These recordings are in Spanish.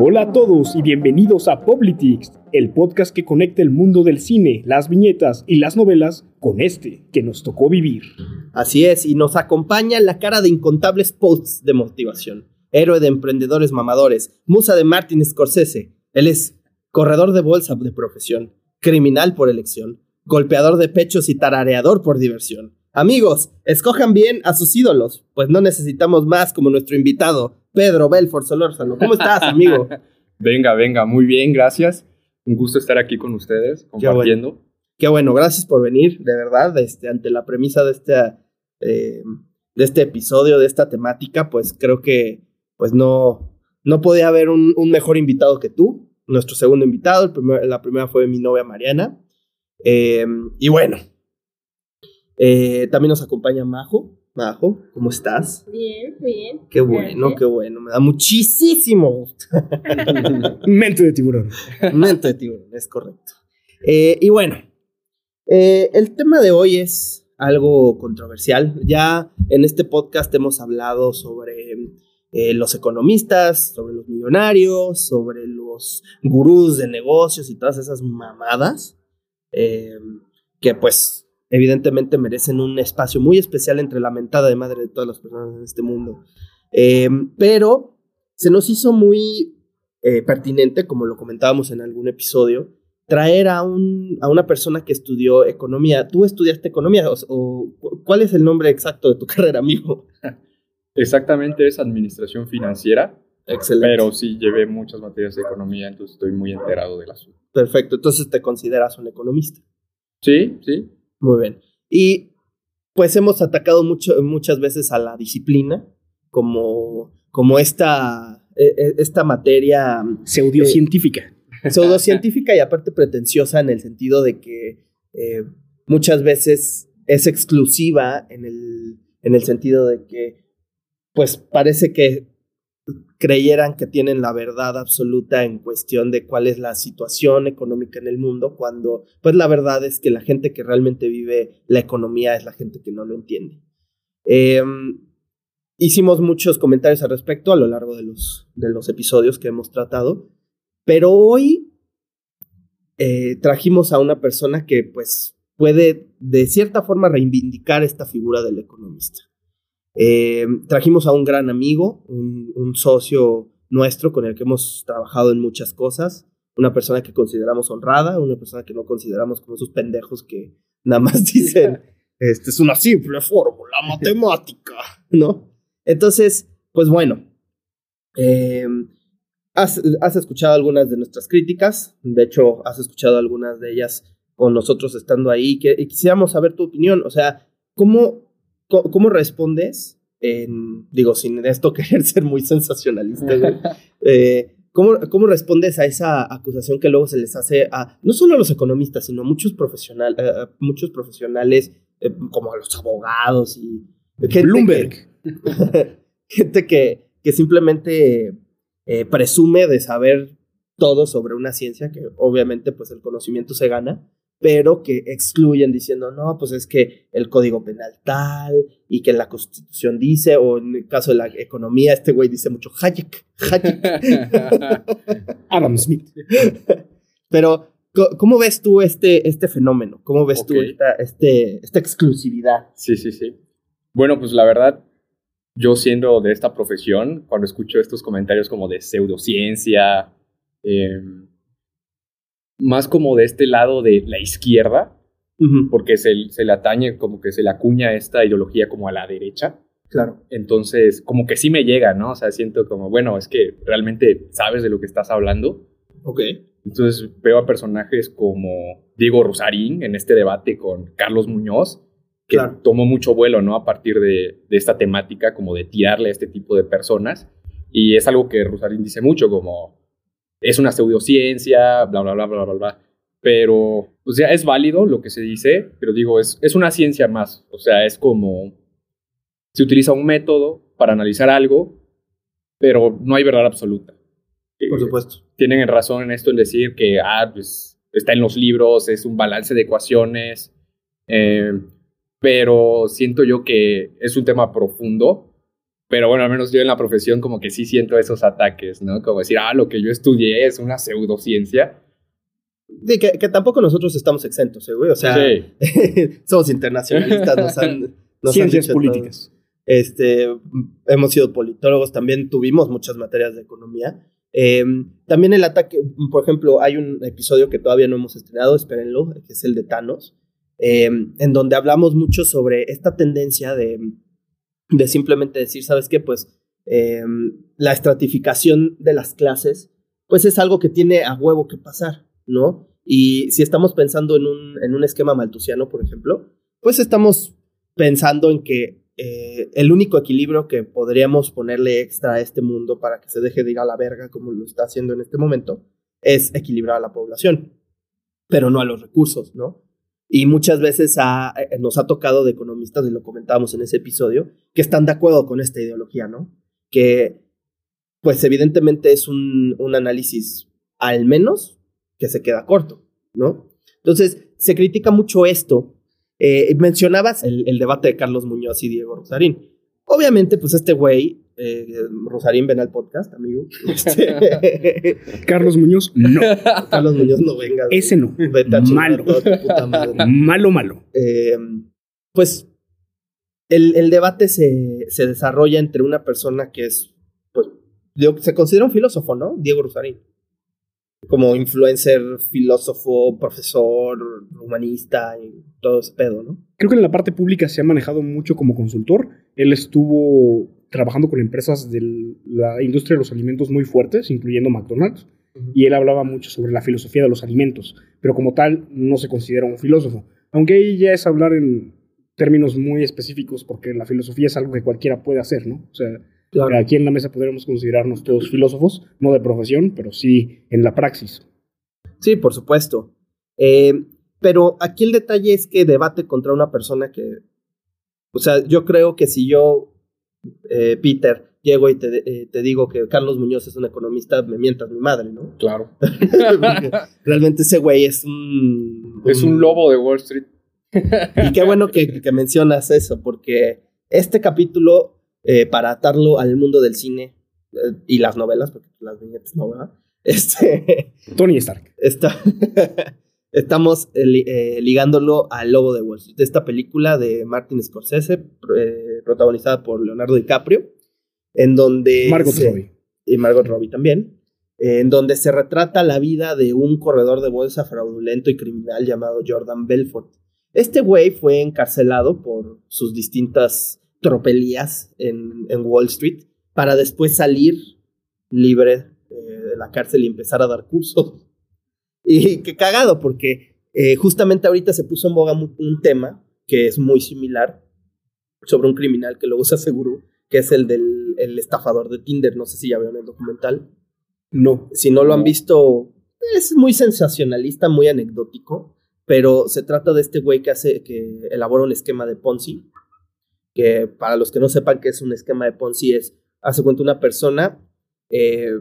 Hola a todos y bienvenidos a Poplitics, el podcast que conecta el mundo del cine, las viñetas y las novelas con este que nos tocó vivir. Así es, y nos acompaña la cara de incontables posts de motivación, héroe de emprendedores mamadores, musa de Martin Scorsese. Él es corredor de bolsa de profesión, criminal por elección, golpeador de pechos y tarareador por diversión. Amigos, escojan bien a sus ídolos, pues no necesitamos más como nuestro invitado, Pedro Belfort Solórzano. ¿Cómo estás, amigo? venga, venga, muy bien, gracias. Un gusto estar aquí con ustedes, compartiendo. Qué bueno, gracias por venir, de verdad, este, ante la premisa de este, eh, de este episodio, de esta temática, pues creo que pues no, no podía haber un, mejor invitado que tú, nuestro segundo invitado, la primera fue mi novia Mariana. Eh, y bueno, eh, también nos acompaña Majo, Majo, ¿cómo estás? Bien, bien. Qué bueno, qué bueno. Me da muchísimo gusto. Mente de tiburón. Mente de tiburón, es correcto. Eh, y bueno, eh, el tema de hoy es algo controversial. Ya en este podcast hemos hablado sobre eh, los economistas, sobre los millonarios, sobre los gurús de negocios y todas esas mamadas. que pues evidentemente merecen un espacio muy especial entre la mentada de madre de todas las personas en este mundo. Em, pero se nos hizo muy eh, pertinente, como lo comentábamos en algún episodio, traer a, un, a una persona que estudió economía. ¿Tú estudiaste economía o, cuál es el nombre exacto de tu carrera, amigo? Exactamente es administración financiera. Excelente. Pero sí llevé muchas materias de economía, entonces estoy muy enterado del asunto. Perfecto, entonces te consideras un economista. Sí, sí, muy bien. Y pues hemos atacado mucho, muchas veces a la disciplina como, como esta, e, e, esta materia pseudocientífica. Eh, pseudocientífica y aparte pretenciosa en el sentido de que eh, muchas veces es exclusiva en el, en el sentido de que pues parece que creyeran que tienen la verdad absoluta en cuestión de cuál es la situación económica en el mundo, cuando pues la verdad es que la gente que realmente vive la economía es la gente que no lo entiende. Em, hicimos muchos comentarios al respecto a lo largo de los, de los episodios que hemos tratado, pero hoy eh, trajimos a una persona que pues puede de cierta forma reivindicar esta figura del economista. Eh, trajimos a un gran amigo, un, socio nuestro con el que hemos trabajado en muchas cosas, una persona que consideramos honrada, una persona que no consideramos como esos pendejos que nada más dicen, este es una simple fórmula matemática, ¿no? Entonces, pues bueno, eh, has, escuchado algunas de nuestras críticas, de hecho, has escuchado algunas de ellas con nosotros estando ahí, que, y quisiéramos saber tu opinión, o sea, ¿cómo, ¿Cómo, respondes? En, digo, sin esto querer ser muy sensacionalista, eh, ¿cómo, ¿cómo, respondes a esa acusación que luego se les hace a no solo a los economistas, sino a muchos, profesional, eh, muchos profesionales, eh, como a los abogados y gente Bloomberg? Que, gente que, que simplemente presume de saber todo sobre una ciencia que obviamente pues el conocimiento se gana pero que excluyen diciendo, no, pues es que el código penal tal, y que la constitución dice, o en el caso de la economía, este güey dice mucho Hayek, Hayek. Adam Smith. pero, ¿cómo ves tú este, este fenómeno? ¿Cómo ves tú esta, este, esta exclusividad? Sí, sí, sí. Bueno, pues la verdad, yo siendo de esta profesión, cuando escucho estos comentarios como de pseudociencia, eh, más como de este lado de la izquierda, porque se, se, le atañe, como que se le acuña esta ideología como a la derecha. Claro. Entonces, como que sí me llega, ¿no? O sea, siento como, bueno, es que realmente sabes de lo que estás hablando. Ok. Entonces veo a personajes como Diego Rosarín en este debate con Carlos Muñoz, que tomó mucho vuelo, ¿no? A partir de, de, esta temática, como de tirarle a este tipo de personas. Y es algo que Rosarín dice mucho, como, es una pseudociencia, bla, bla, bla, bla, bla, bla. Pero, o sea, es válido lo que se dice, pero digo, es, es una ciencia más. O sea, es como, se utiliza un método para analizar algo, pero no hay verdad absoluta. Por supuesto. Tienen razón en esto en decir que, ah, pues, está en los libros, es un balance de ecuaciones, eh, pero siento yo que es un tema profundo Pero bueno, al menos yo en la profesión como que sí siento esos ataques, ¿no? Como decir, ah, lo que yo estudié es una pseudociencia. Sí, que, que tampoco nosotros estamos exentos, ¿eh, güey. O sea, somos internacionalistas, nos han... Ciencias políticas. Este, hemos sido politólogos, también tuvimos muchas materias de economía. Eh, también el ataque, por ejemplo, hay un episodio que todavía no hemos estrenado, espérenlo, que es el de Thanos, eh, en donde hablamos mucho sobre esta tendencia de, de simplemente decir, ¿sabes qué? Pues eh, la estratificación de las clases, pues es algo que tiene a huevo que pasar, ¿no? Y si estamos pensando en un, en un esquema maltusiano, por ejemplo, pues estamos pensando en que eh, el único equilibrio que podríamos ponerle extra a este mundo para que se deje de ir a la verga como lo está haciendo en este momento es equilibrar a la población, pero no a los recursos, ¿no? Y muchas veces eh, nos ha tocado de economistas, y lo comentábamos en ese episodio, que están de acuerdo con esta ideología, ¿no? Que, pues evidentemente es un, un análisis al menos que se queda corto, ¿no? Entonces, se critica mucho esto eh, mencionabas el, debate de Carlos Muñoz y Diego Rosarín. Obviamente, pues este güey, eh, Rosarín, ven al podcast, amigo. Este, Carlos Muñoz, no. Carlos Muñoz, no venga. Ese no. malo. Malo, malo. Em, pues el, el debate se, se, desarrolla entre una persona que es, pues, se considera un filósofo, ¿no? Diego Rosarín como influencer, filósofo, profesor, humanista y todo ese pedo, ¿no? Creo que en la parte pública se ha manejado mucho como consultor. Él estuvo trabajando con empresas de la industria de los alimentos muy fuertes, incluyendo McDonald's, y él hablaba mucho sobre la filosofía de los alimentos, pero como tal no se considera un filósofo. Aunque ahí ya es hablar en términos muy específicos, porque la filosofía es algo que cualquiera puede hacer, ¿no? O sea, Aquí en la mesa podríamos considerarnos todos filósofos, no de profesión, pero sí en la praxis. Sí, por supuesto. Eh, pero aquí el detalle es que debate contra una persona que, o sea, yo creo que si yo, eh, Peter, llego y te, eh, te, digo que Carlos Muñoz es un economista, me mientas mi madre, ¿no? Claro. realmente ese güey es un, Es un lobo de Wall Street. y qué bueno que, que mencionas eso, porque este capítulo eh, para atarlo al mundo del cine eh, y las novelas, porque las viñetas no, ¿verdad? Este, Tony Stark. Está, estamos eh, ligándolo al Lobo de Wall Street, esta película de Martin Scorsese, protagonizada por Leonardo DiCaprio, en donde... Margot Robbie. Y Margot Robbie también. en donde se retrata la vida de un corredor de bolsa fraudulento y criminal llamado Jordan Belfort. Este güey fue encarcelado por sus distintas tropelías en, en Wall Street para después salir libre eh, de la cárcel y empezar a dar cursos. Y qué cagado, porque eh, justamente ahorita se puso en boga un tema que es muy similar sobre un criminal que luego se aseguró, que es el del el estafador de Tinder. No sé si ya vieron el documental. No. Si no lo han visto, es muy sensacionalista, muy anecdótico, pero se trata de este güey que hace, que elabora un esquema de Ponzi que para los que no sepan qué es un esquema de Ponzi es, hace cuenta una persona, eh,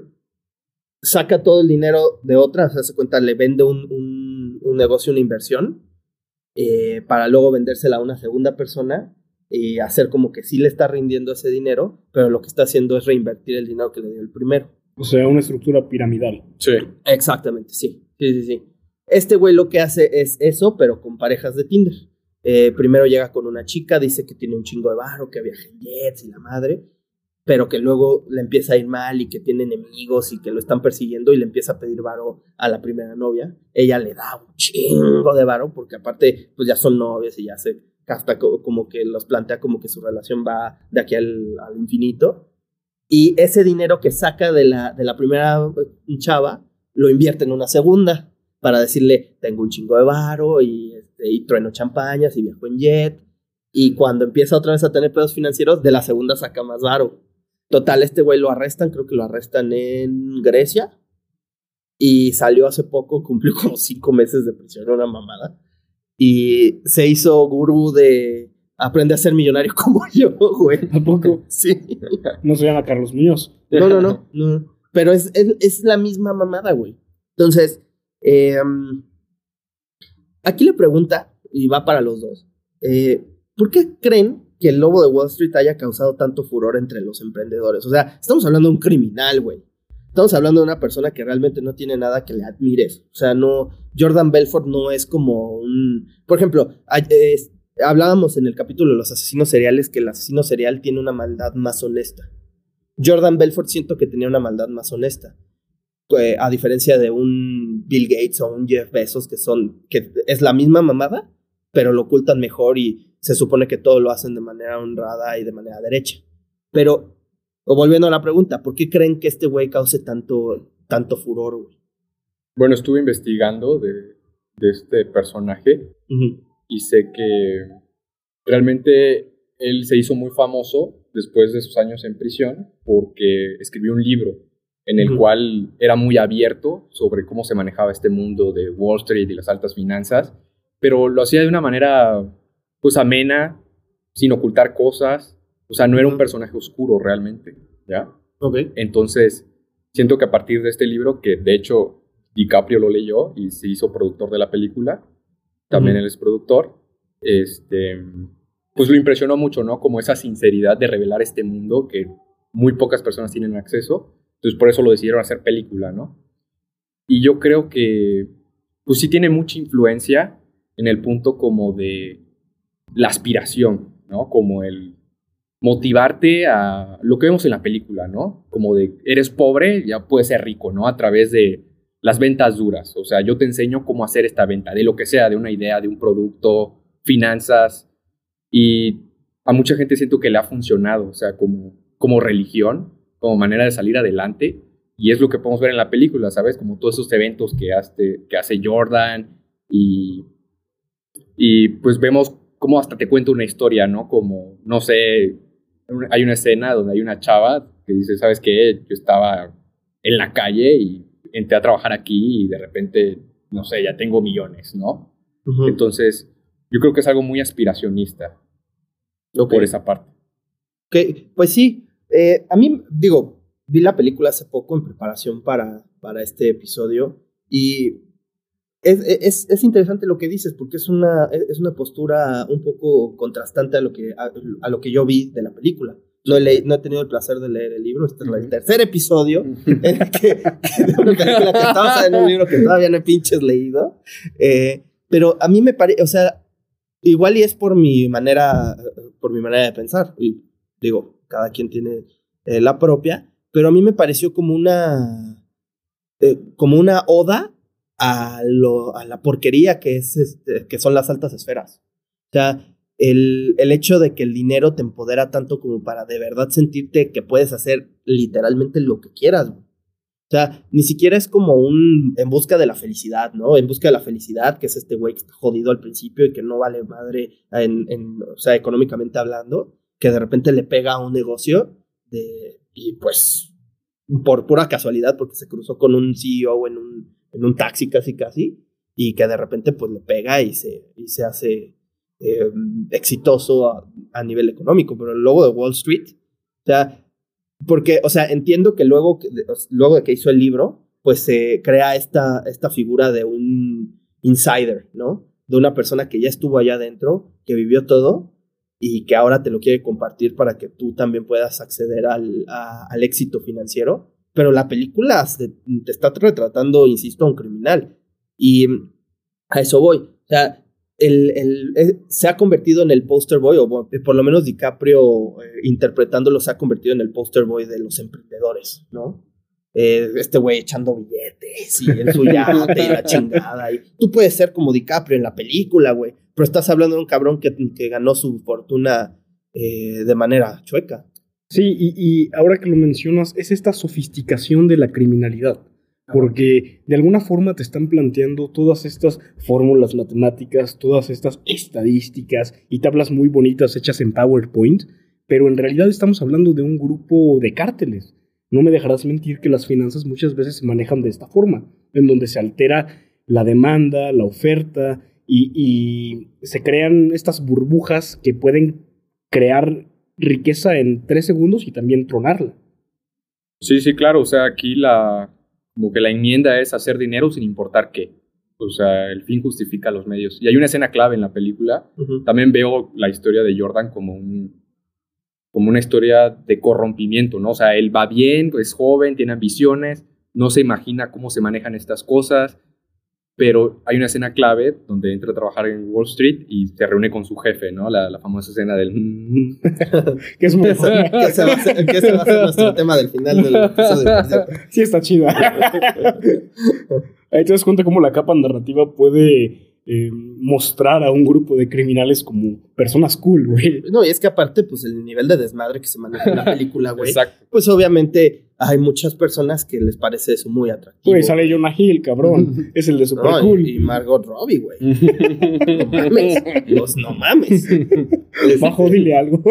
saca todo el dinero de otra, hace cuenta, le vende un, un, negocio, una inversión, eh, para luego vendérsela a una segunda persona y hacer como que sí le está rindiendo ese dinero, pero lo que está haciendo es reinvertir el dinero que le dio el primero. O sea, una estructura piramidal. Sí. Exactamente, sí. Sí, sí, sí. Este güey lo que hace es eso, pero con parejas de Tinder. Eh, primero llega con una chica, dice que tiene un chingo de barro, que viaja en jets y la madre, pero que luego le empieza a ir mal y que tiene enemigos y que lo están persiguiendo y le empieza a pedir varo a la primera novia. Ella le da un chingo de varo porque aparte pues ya son novias y ya se hasta como que los plantea como que su relación va de aquí al, infinito. Y ese dinero que saca de la, de la primera chava lo invierte en una segunda para decirle, tengo un chingo de varo y, este, y trueno champañas y viajo en jet. Y cuando empieza otra vez a tener pedos financieros, de la segunda saca más varo. Total, este güey lo arrestan, creo que lo arrestan en Grecia. Y salió hace poco, cumplió como cinco meses de prisión, una mamada. Y se hizo gurú de aprende a ser millonario como yo, güey. ¿A Sí. No se llama Carlos Muñoz. No, no, no. no. Pero es, es, es la misma mamada, güey. Entonces, Em, aquí la pregunta, y va para los dos, eh, ¿por qué creen que el lobo de Wall Street haya causado tanto furor entre los emprendedores. O sea, estamos hablando de un criminal, güey. Estamos hablando de una persona que realmente no tiene nada que le admires. O sea, no. Jordan Belfort no es como un. Por ejemplo, hablábamos en el capítulo de los asesinos seriales que el asesino serial tiene una maldad más honesta. Jordan Belfort siento que tenía una maldad más honesta. A diferencia de un Bill Gates o un Jeff Bezos, que son. que es la misma mamada, pero lo ocultan mejor y se supone que todo lo hacen de manera honrada y de manera derecha. Pero volviendo a la pregunta, ¿por qué creen que este güey cause tanto, tanto furor, güey? Bueno, estuve investigando de, este personaje y sé que realmente él se hizo muy famoso después de sus años en prisión porque escribió un libro en el cual era muy abierto sobre cómo se manejaba este mundo de Wall Street y las altas finanzas, pero lo hacía de una manera pues amena, sin ocultar cosas, o sea, no era un personaje oscuro realmente, ¿ya? Entonces, siento que a partir de este libro, que de hecho DiCaprio lo leyó y se hizo productor de la película, también él es productor, este, pues lo impresionó mucho, ¿no? Como esa sinceridad de revelar este mundo que muy pocas personas tienen acceso. Entonces, por eso lo decidieron hacer película, ¿no? Y yo creo que, pues sí tiene mucha influencia en el punto como de la aspiración, ¿no? Como el motivarte a lo que vemos en la película, ¿no? Como de, eres pobre, ya puedes ser rico, ¿no? A través de las ventas duras. O sea, yo te enseño cómo hacer esta venta, de lo que sea, de una idea, de un producto, finanzas. Y a mucha gente siento que le ha funcionado, o sea, como, como religión, como manera de salir adelante. Y es lo que podemos ver en la película, ¿sabes? Como todos esos eventos que hace, que hace Jordan y, y pues vemos cómo hasta te cuenta una historia, ¿no? Como, no sé, hay una escena donde hay una chava que dice, ¿sabes qué? Yo estaba en la calle y entré a trabajar aquí y de repente, no sé, ya tengo millones, ¿no? Entonces, yo creo que es algo muy aspiracionista por esa parte. Ok, pues sí, eh, a mí, digo, vi la película hace poco en preparación para, para este episodio y es, es, interesante lo que dices, porque es una, es una postura un poco contrastante a lo, que, a, lo que yo vi de la película. No he, no he tenido el placer de leer el libro, este es el tercer episodio en el que, de una película que estamos en un libro que todavía no he pinches leído. Eh, pero a mí me parece, o sea, igual y es por mi manera, por mi manera de pensar. Y digo, cada quien tiene eh, la propia, pero a mí me pareció como una, eh, como una oda a, lo, a la porquería que, es este, que son las altas esferas. O sea, el, el, hecho de que el dinero te empodera tanto como para de verdad sentirte que puedes hacer literalmente lo que quieras. O sea, ni siquiera es como un en busca de la felicidad, ¿no? En busca de la felicidad, que es este güey que está jodido al principio y que no vale madre, en, en, o sea, económicamente hablando, que de repente le pega a un negocio de, y pues por pura casualidad, porque se cruzó con un CEO en un, en un taxi casi casi, y que de repente pues le pega y se, y se hace eh, exitoso a, nivel económico, pero luego de Wall Street, o sea, porque, o sea, entiendo que luego, luego de que hizo el libro, pues se crea esta, esta figura de un insider, ¿no? De una persona que ya estuvo allá adentro, que vivió todo y que ahora te lo quiere compartir para que tú también puedas acceder al, al éxito financiero pero la película te está retratando, insisto, a un criminal. Y a eso voy. O sea, el, el, eh, se ha convertido en el poster boy, o por lo menos DiCaprio eh, interpretándolo se ha convertido en el poster boy de los emprendedores, ¿no? Eh, este güey echando billetes y en su yate y la chingada. Y tú puedes ser como DiCaprio en la película, güey, pero estás hablando de un cabrón que, que ganó su fortuna de manera chueca. Sí, y, ahora que lo mencionas, es esta sofisticación de la criminalidad. Porque de alguna forma te están planteando todas estas fórmulas matemáticas, todas estas estadísticas y tablas muy bonitas hechas en PowerPoint, pero en realidad estamos hablando de un grupo de cárteles. No me dejarás mentir que las finanzas muchas veces se manejan de esta forma, en donde se altera la demanda, la oferta y, y se crean estas burbujas que pueden crear riqueza en tres segundos y también tronarla. Sí, sí, claro. O sea, aquí la, como que la enmienda es hacer dinero sin importar qué. O sea, el fin justifica los medios. Y hay una escena clave en la película. También veo la historia de Jordan como un como una historia de corrompimiento, ¿no? O sea, él va bien, es joven, tiene ambiciones, no se imagina cómo se manejan estas cosas, pero hay una escena clave donde entra a trabajar en Wall Street y se reúne con su jefe, ¿no? La, famosa escena del... que es muy... que, se va a hacer, que se va a hacer nuestro tema del final del episodio. sí, está chida. Ahí te das cuenta cómo la capa narrativa puede eh, mostrar a un grupo de criminales como personas cool, güey. No, y es que aparte, pues el nivel de desmadre que se maneja en la película, güey. Exacto. Pues obviamente hay muchas personas que les parece eso muy atractivo. Güey, sale Jonah Hill, cabrón. es el de Super Cool. Y, Margot Robbie, güey. no mames. Pues no mames. Bajo, dile algo.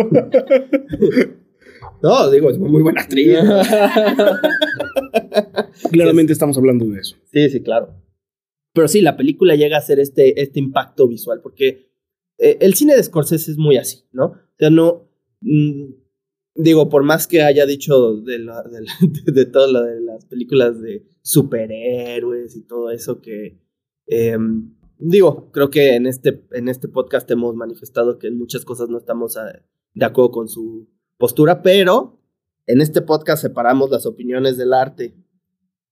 No, digo, es muy buena actriz. Claramente estamos hablando de eso. Sí, sí, claro. Pero sí, la película llega a ser este, este impacto visual, porque eh, el cine de Scorsese es muy así, ¿no? O sea, no. Mm, digo, por más que haya dicho de, la, de, de, todo lo de las películas de superhéroes y todo eso que. Em, digo, creo que en este, en este podcast hemos manifestado que en muchas cosas no estamos ah, de acuerdo con su postura, pero en este podcast separamos las opiniones del arte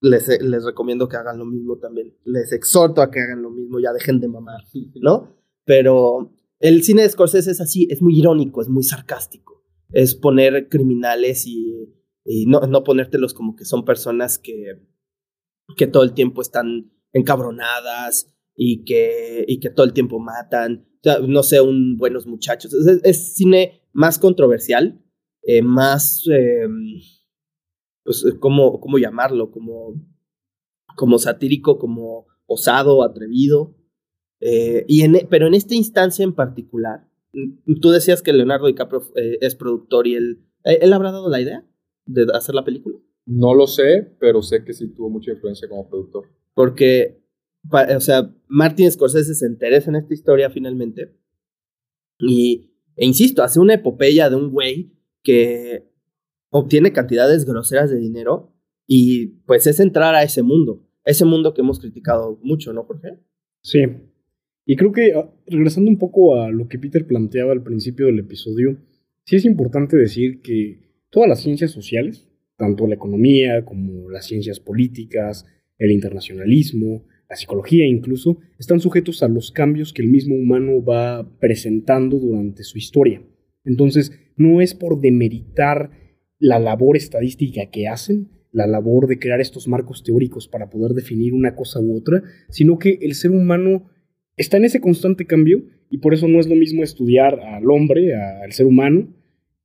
les, les recomiendo que hagan lo mismo también. Les exhorto a que hagan lo mismo, ya dejen de mamar, ¿no? Pero el cine de Scorsese es así, es muy irónico, es muy sarcástico. Es poner criminales y, no, no ponértelos como que son personas que, que todo el tiempo están encabronadas y que, y que todo el tiempo matan. no sé, un buenos muchachos. Es, cine más controversial, eh, más... Eh, pues, eh, ¿cómo, cómo llamarlo? Como, como satírico, como osado, atrevido. Eh, y en, pero en esta instancia en particular, tú decías que Leonardo DiCaprio eh, es productor y él, ¿él habrá dado la idea de hacer la película? No lo sé, pero sé que sí tuvo mucha influencia como productor. Porque, o sea, Martin Scorsese se interesa en esta historia finalmente. Y, e insisto, hace una epopeya de un güey que obtiene cantidades groseras de dinero y pues es entrar a ese mundo, ese mundo que hemos criticado mucho, ¿no, Jorge? Sí. Y creo que ah, regresando un poco a lo que Peter planteaba al principio del episodio, sí es importante decir que todas las ciencias sociales, tanto la economía como las ciencias políticas, el internacionalismo, la psicología incluso, están sujetos a los cambios que el mismo humano va presentando durante su historia. Entonces, no es por demeritar la labor estadística que hacen, la labor de crear estos marcos teóricos para poder definir una cosa u otra, sino que el ser humano está en ese constante cambio y por eso no es lo mismo estudiar al hombre, al ser humano,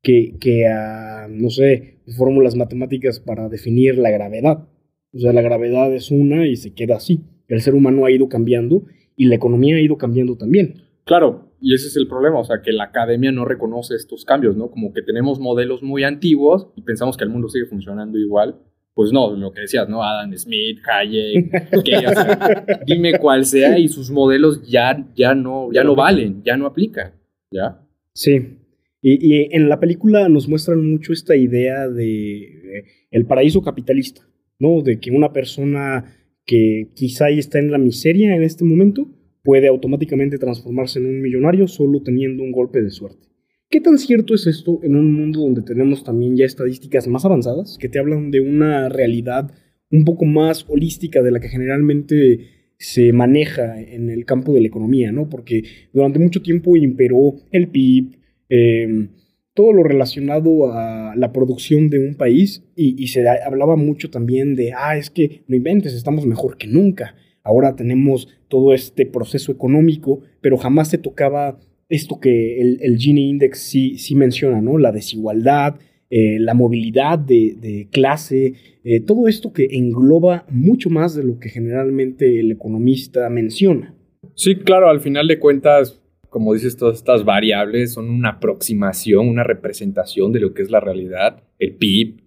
que, que a, no sé, fórmulas matemáticas para definir la gravedad. O sea, la gravedad es una y se queda así. El ser humano ha ido cambiando y la economía ha ido cambiando también. Claro, y ese es el problema, o sea, que la academia no reconoce estos cambios, ¿no? Como que tenemos modelos muy antiguos y pensamos que el mundo sigue funcionando igual. Pues no, lo que decías, ¿no? Adam Smith, Hayek, dime cuál sea y sus modelos ya, ya, no, ya no valen, ya no aplican, ¿ya? Sí. Y, y en la película nos muestran mucho esta idea de el paraíso capitalista, ¿no? De que una persona que quizá está en la miseria en este momento, puede automáticamente transformarse en un millonario solo teniendo un golpe de suerte. ¿Qué tan cierto es esto en un mundo donde tenemos también ya estadísticas más avanzadas que te hablan de una realidad un poco más holística de la que generalmente se maneja en el campo de la economía, ¿no? Porque durante mucho tiempo imperó el PIB, em, todo lo relacionado a la producción de un país y, y, se hablaba mucho también de, ah, es que no inventes, estamos mejor que nunca. Ahora tenemos todo este proceso económico, pero jamás se tocaba esto que el, Gini Index sí, sí menciona, ¿no? La desigualdad, eh, la movilidad de, clase, eh, todo esto que engloba mucho más de lo que generalmente el economista menciona. Sí, claro, al final de cuentas, como dices, todas estas variables son una aproximación, una representación de lo que es la realidad, el PIB,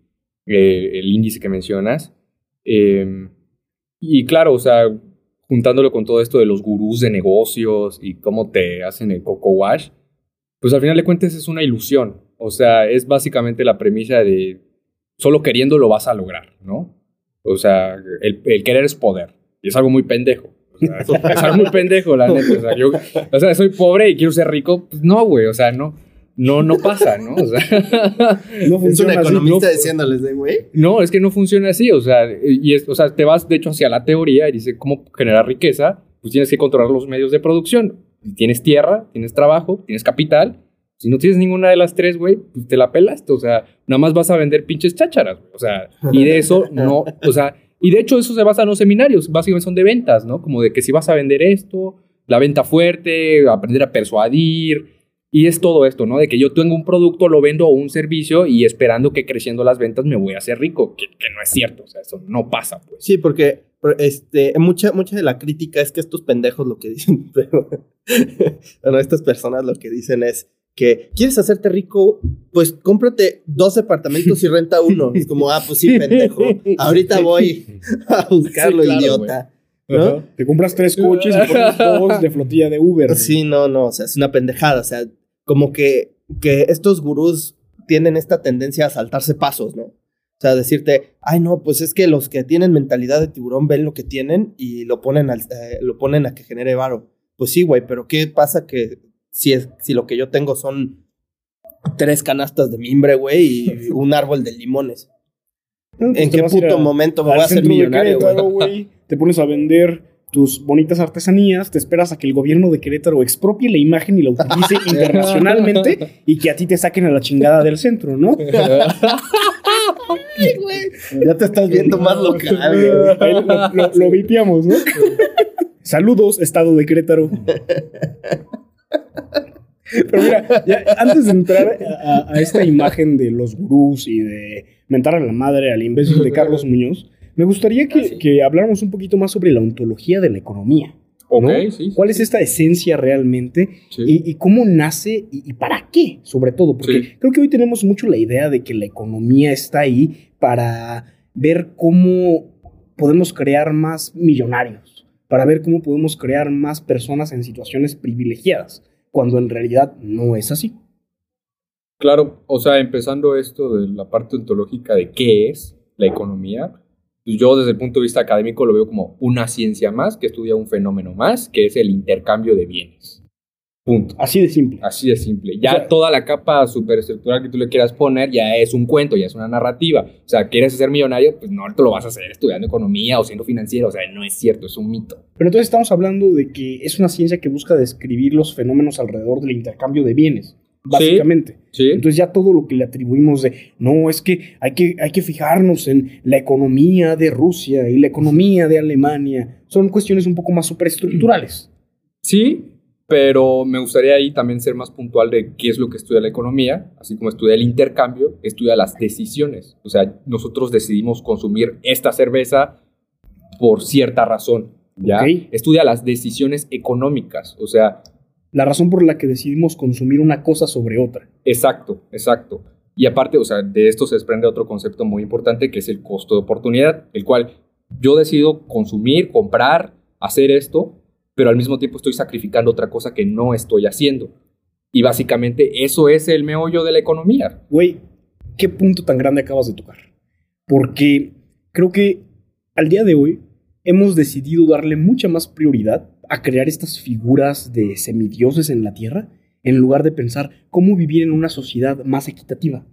eh, el índice que mencionas. Y claro, o sea, juntándolo con todo esto de los gurús de negocios y cómo te hacen el coco wash, pues al final de cuentas es una ilusión. O sea, es básicamente la premisa de solo queriendo lo vas a lograr, ¿no? O sea, el, querer es poder. Y es algo muy pendejo. O sea, muy pendejo, la neta. O sea, o sea, soy pobre y quiero ser rico. Pues no, güey. O sea, no. No, no pasa, ¿no? O sea, no funciona es un economista diciéndoles de, güey. No, es que no funciona así. O sea, y es, o sea, te vas, de hecho, hacia la teoría y dice cómo generar riqueza. Pues tienes que controlar los medios de producción. Tienes tierra, tienes trabajo, tienes capital si no tienes ninguna de las tres, güey, pues te la pelaste. O sea, nada más vas a vender pinches chácharas, güey. O sea, y de eso no, o sea, y de hecho eso se basa en los seminarios, básicamente son de ventas, ¿no? Como de que si vas a vender esto, la venta fuerte, aprender a persuadir, y es todo esto, ¿no? De que yo tengo un producto, lo vendo o un servicio y esperando que creciendo las ventas me voy a hacer rico, que, que no es cierto, o sea, eso no pasa, pues. Sí, porque este, mucha, mucha de la crítica es que estos pendejos lo que dicen, pero, bueno, estas personas lo que dicen es, que quieres hacerte rico, pues cómprate dos departamentos y renta uno. Es como, ah, pues sí, pendejo. Ahorita voy a buscarlo, idiota. ¿no? Te compras tres coches y pones dos de flotilla de Uber. Sí, no, no, o sea, es una pendejada. O sea, como que, que estos gurús tienen esta tendencia a saltarse pasos, ¿no? O sea, decirte, ay, no, pues es que los que tienen mentalidad de tiburón ven lo que tienen y lo ponen, al, eh, lo ponen a que genere varo. Pues sí, güey, pero ¿qué pasa que si, es, si lo que yo tengo son tres canastas de mimbre, güey, y un árbol de limones. ¿En pues qué puto momento me voy a hacer millonario, güey? Te pones a vender tus bonitas artesanías, te esperas a que el gobierno de Querétaro expropie la imagen y la utilice internacionalmente y que a ti te saquen a la chingada del centro, ¿no? ya te estás viendo más local, Lo, lo, vipiamos, ¿no? Saludos, Estado de Querétaro. Pero mira, antes de entrar a, esta imagen de los gurús y de mentar a la madre al imbécil de Carlos Muñoz, me gustaría que, habláramos un poquito más sobre la ontología de la economía. ¿Cuál es esta esencia realmente y, cómo nace y, para qué, sobre todo? Porque creo que hoy tenemos mucho la idea de que la economía está ahí para ver cómo podemos crear más millonarios, para ver cómo podemos crear más personas en situaciones privilegiadas cuando en realidad no es así. Claro, o sea, empezando esto de la parte ontológica de qué es la economía, yo desde el punto de vista académico lo veo como una ciencia más que estudia un fenómeno más, que es el intercambio de bienes. Punto. Así de simple. Así de simple. Ya toda la capa superestructural que tú le quieras poner ya es un cuento, ya es una narrativa. O sea, quieres ser millonario, pues no te lo vas a hacer estudiando economía o siendo financiero. O sea, no es cierto, es un mito. Pero entonces estamos hablando de que es una ciencia que busca describir los fenómenos alrededor del intercambio de bienes. Básicamente. Sí, Entonces ya todo lo que le atribuimos de, no, es que hay, que hay que fijarnos en la economía de Rusia y la economía de Alemania, son cuestiones un poco más superestructurales. Sí, pero me gustaría ahí también ser más puntual de qué es lo que estudia la economía, así como estudia el intercambio, estudia las decisiones. O sea, nosotros decidimos consumir esta cerveza por cierta razón, ¿ya? Estudia las decisiones económicas, o sea... La razón por la que decidimos consumir una cosa sobre otra. Exacto, exacto. Y aparte, o sea, de esto se desprende otro concepto muy importante que es el costo de oportunidad, el cual yo decido consumir, comprar, hacer esto pero al mismo tiempo estoy sacrificando otra cosa que no estoy haciendo. Y básicamente eso es el meollo de la economía. Güey, qué punto tan grande acabas de tocar. Porque creo que al día de hoy hemos decidido darle mucha más prioridad a crear estas figuras de semidioses en la Tierra, en lugar de pensar cómo vivir en una sociedad más equitativa.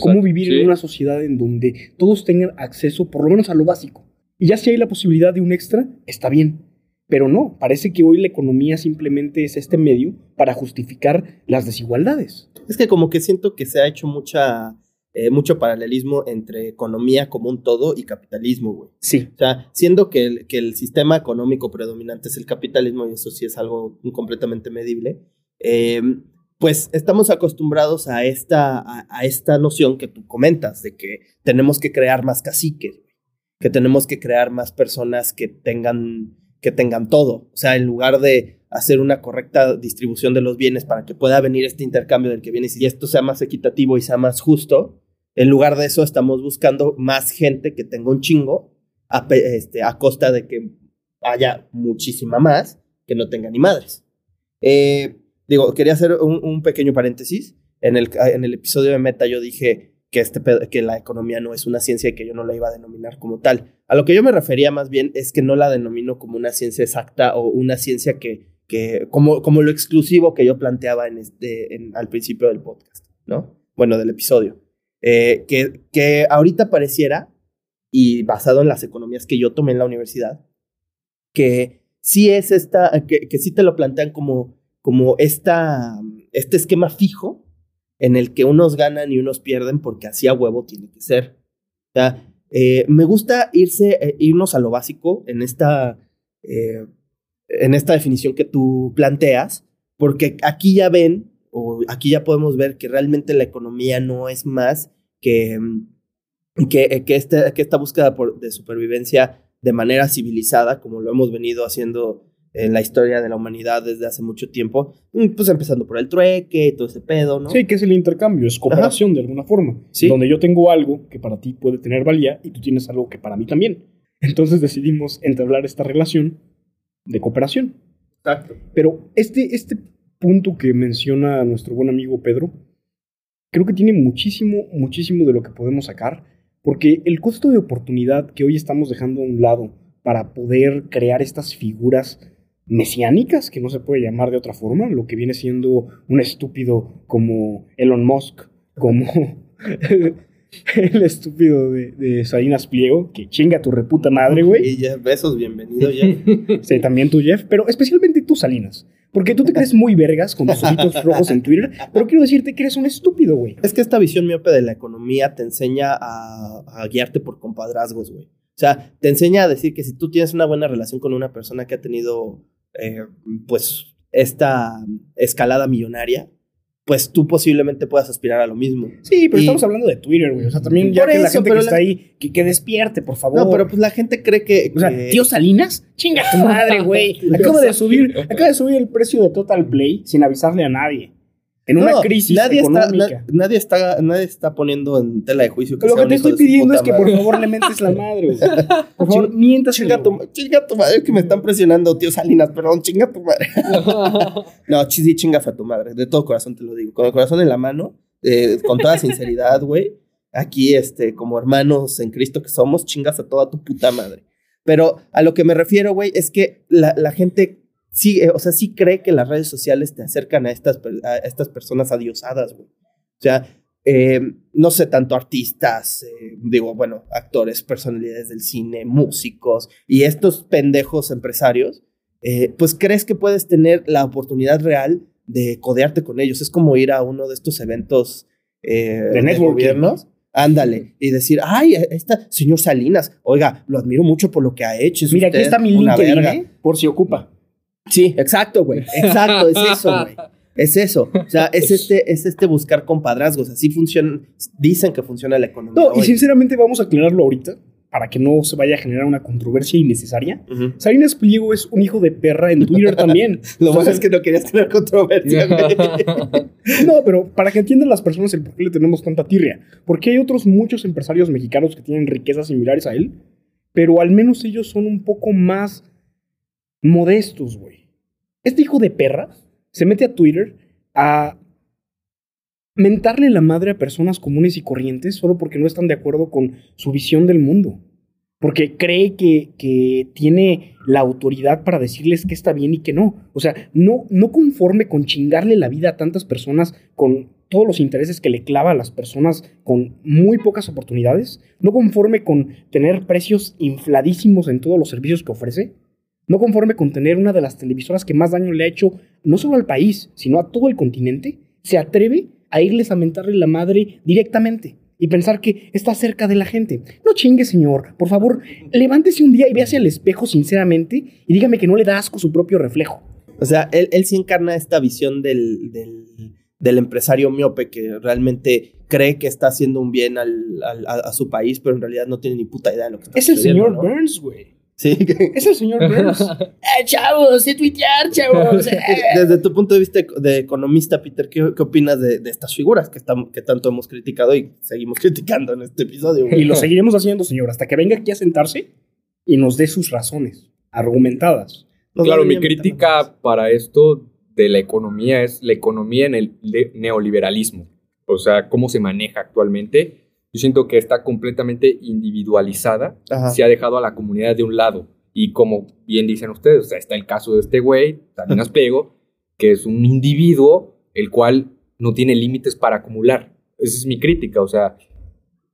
cómo vivir en una sociedad en donde todos tengan acceso por lo menos a lo básico. Y ya si hay la posibilidad de un extra, está bien. Pero no, parece que hoy la economía simplemente es este medio para justificar las desigualdades. Es que como que siento que se ha hecho mucha, eh, mucho paralelismo entre economía como un todo y capitalismo, güey. Sí. O sea, siendo que el, que el sistema económico predominante es el capitalismo, y eso sí es algo completamente medible, eh, pues estamos acostumbrados a esta, a esta noción que tú comentas, de que tenemos que crear más caciques, que tenemos que crear más personas que tengan que tengan todo. O sea, en lugar de hacer una correcta distribución de los bienes para que pueda venir este intercambio del que viene y esto sea más equitativo y sea más justo, en lugar de eso estamos buscando más gente que tenga un chingo a, este, costa de que haya muchísima más que no tenga ni madres. Eh, digo, quería hacer un, pequeño paréntesis. En el, episodio de Meta yo dije, que, este, que la economía no es una ciencia y que yo no la iba a denominar como tal. A lo que yo me refería más bien es que no la denomino como una ciencia exacta o una ciencia que, como, lo exclusivo que yo planteaba en este, al principio del podcast, ¿no? Bueno, del episodio. Eh, que, que ahorita pareciera, y basado en las economías que yo tomé en la universidad, que sí es esta, que, que sí te lo plantean como, como esta, este esquema fijo en el que unos ganan y unos pierden porque así a huevo tiene que ser. Eh, me gusta irse, eh, irnos a lo básico en esta, eh, en esta definición que tú planteas, porque aquí ya ven, o aquí ya podemos ver que realmente la economía no es más que, que, que, este, que esta búsqueda de supervivencia de manera civilizada, como lo hemos venido haciendo en la historia de la humanidad desde hace mucho tiempo, mm, pues empezando por el trueque y todo ese pedo, ¿no? Sí, que es el intercambio, es cooperación de alguna forma, ¿Sí? donde yo tengo algo que para ti puede tener valía y tú tienes algo que para mí también. Entonces decidimos entablar esta relación de cooperación. Exacto. Pero este, este punto que menciona nuestro buen amigo Pedro, creo que tiene muchísimo, muchísimo de lo que podemos sacar, porque el costo de oportunidad que hoy estamos dejando a un lado para poder crear estas figuras mesiánicas, que no se puede llamar de otra forma, lo que viene siendo un estúpido como Elon Musk, como el estúpido de, Salinas Pliego, que chinga tu reputa madre, güey. Y Jeff besos, bienvenido, Jeff. sí, también tú, Jeff, pero especialmente tú, Salinas. Porque tú te crees muy vergas con tus ojitos rojos en Twitter, pero quiero decirte que eres un estúpido, güey. Es que esta visión miope de la economía te enseña a, a guiarte por compadrazgos, güey. O sea, te enseña a decir que si tú tienes una buena relación con una persona que ha tenido eh, pues esta escalada millonaria, pues tú posiblemente puedas aspirar a lo mismo. Sí, pero estamos hablando de Twitter, güey. O sea, también ya que la gente que está ahí, que, despierte, por favor. No, pero pues la gente cree que... O sea, tío Salinas, chinga tu madre, güey. acaba de subir, acaba de subir el precio de Total Play sin avisarle a nadie en una crisis nadie económica. Está, nadie, está, nadie está poniendo en tela de juicio que Lo que te estoy pidiendo es que por favor le mentes la madre. Por favor, mientas. Chinga tu, chinga tu madre, que me están presionando, tío Salinas, perdón, chinga tu madre. no, sí, chingas a tu madre, de todo corazón te lo digo. Con el corazón en la mano, eh, con toda sinceridad, güey. Aquí, este, como hermanos en Cristo que somos, chingas a toda tu puta madre. Pero a lo que me refiero, güey, es que la, la gente sí, eh, o sea, sí cree que las redes sociales te acercan a estas, a estas personas adiosadas, güey. O sea, eh, no sé, tanto artistas, eh, digo, bueno, actores, personalidades del cine, músicos y estos pendejos empresarios, pues crees que puedes tener la oportunidad real de codearte con ellos. Es como ir a uno de estos eventos de, de gobiernos. Ándale, y decir, ay, está señor Salinas, oiga, lo admiro mucho por lo que ha hecho. Mira, aquí está mi LinkedIn, por si ocupa. Sí, exacto, güey. Exacto, es eso, güey. Es eso. O sea, es este, es este buscar compadrazgos. Así funciona, dicen que funciona la economía. No, y sinceramente vamos a aclararlo ahorita para que no se vaya a generar una controversia innecesaria. Salinas Pliego es un hijo de perra en Twitter también. Lo malo es que no querías tener controversia. no, pero para que entiendan las personas el por qué le tenemos tanta tirria. Porque hay otros muchos empresarios mexicanos que tienen riquezas similares a él, pero al menos ellos son un poco más modestos, güey. Este hijo de perra se mete a Twitter a mentarle la madre a personas comunes y corrientes solo porque no están de acuerdo con su visión del mundo. Porque cree que, que tiene la autoridad para decirles que está bien y que no. O sea, no, no conforme con chingarle la vida a tantas personas con todos los intereses que le clava a las personas con muy pocas oportunidades, no conforme con tener precios infladísimos en todos los servicios que ofrece, no conforme con tener una de las televisoras que más daño le ha hecho no solo al país, sino a todo el continente, se atreve a irles a mentarle la madre directamente y pensar que está cerca de la gente. No chingue, señor. Por favor, levántese un día y véase al espejo sinceramente y dígame que no le da asco su propio reflejo. O sea, él, él sí encarna esta visión del, del, empresario miope que realmente cree que está haciendo un bien al, a, su país, pero en realidad no tiene ni puta idea de lo que está haciendo. Es el señor Burns, güey. Sí. Es el señor Burns. eh, chavos, de tuitear, chavos. Eh. Desde tu punto de vista de economista, Peter, ¿qué, qué opinas de, de, estas figuras que, estamos, que tanto hemos criticado y seguimos criticando en este episodio? Y lo seguiremos haciendo, señor, hasta que venga aquí a sentarse y nos dé sus razones argumentadas. claro, mi crítica para esto de la economía es la economía en el neoliberalismo. o sea, cómo se maneja actualmente, yo siento que está completamente individualizada, se ha dejado a la comunidad de un lado. Y como bien dicen ustedes, o sea, está el caso de este güey, Salinas Pego, que es un individuo el cual no tiene límites para acumular. Esa es mi crítica, o sea,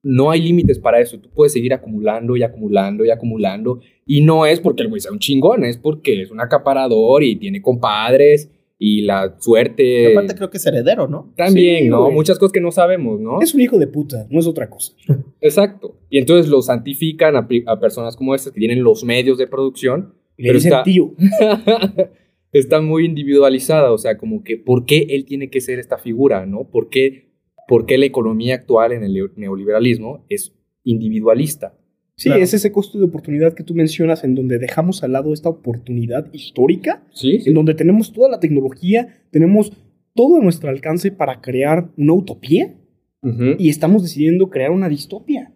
no hay límites para eso. Tú puedes seguir acumulando y acumulando y acumulando. Y no es porque el güey sea un chingón, es porque es un acaparador y tiene compadres y la suerte. aparte creo que es heredero, ¿no? También, ¿no? Muchas cosas que no sabemos, ¿no? Es un hijo de puta, no es otra cosa. Exacto. Y entonces lo santifican a, personas como estas que tienen los medios de producción. Y le dicen tío. está muy individualizada, o sea, como que ¿por qué él tiene que ser esta figura, ¿no? ¿Por qué, por qué la economía actual en el neoliberalismo es individualista? Sí, es ese costo de oportunidad que tú mencionas en donde dejamos al lado esta oportunidad histórica, ¿Sí? en donde tenemos toda la tecnología, tenemos todo a nuestro alcance para crear una utopía y estamos decidiendo crear una distopia.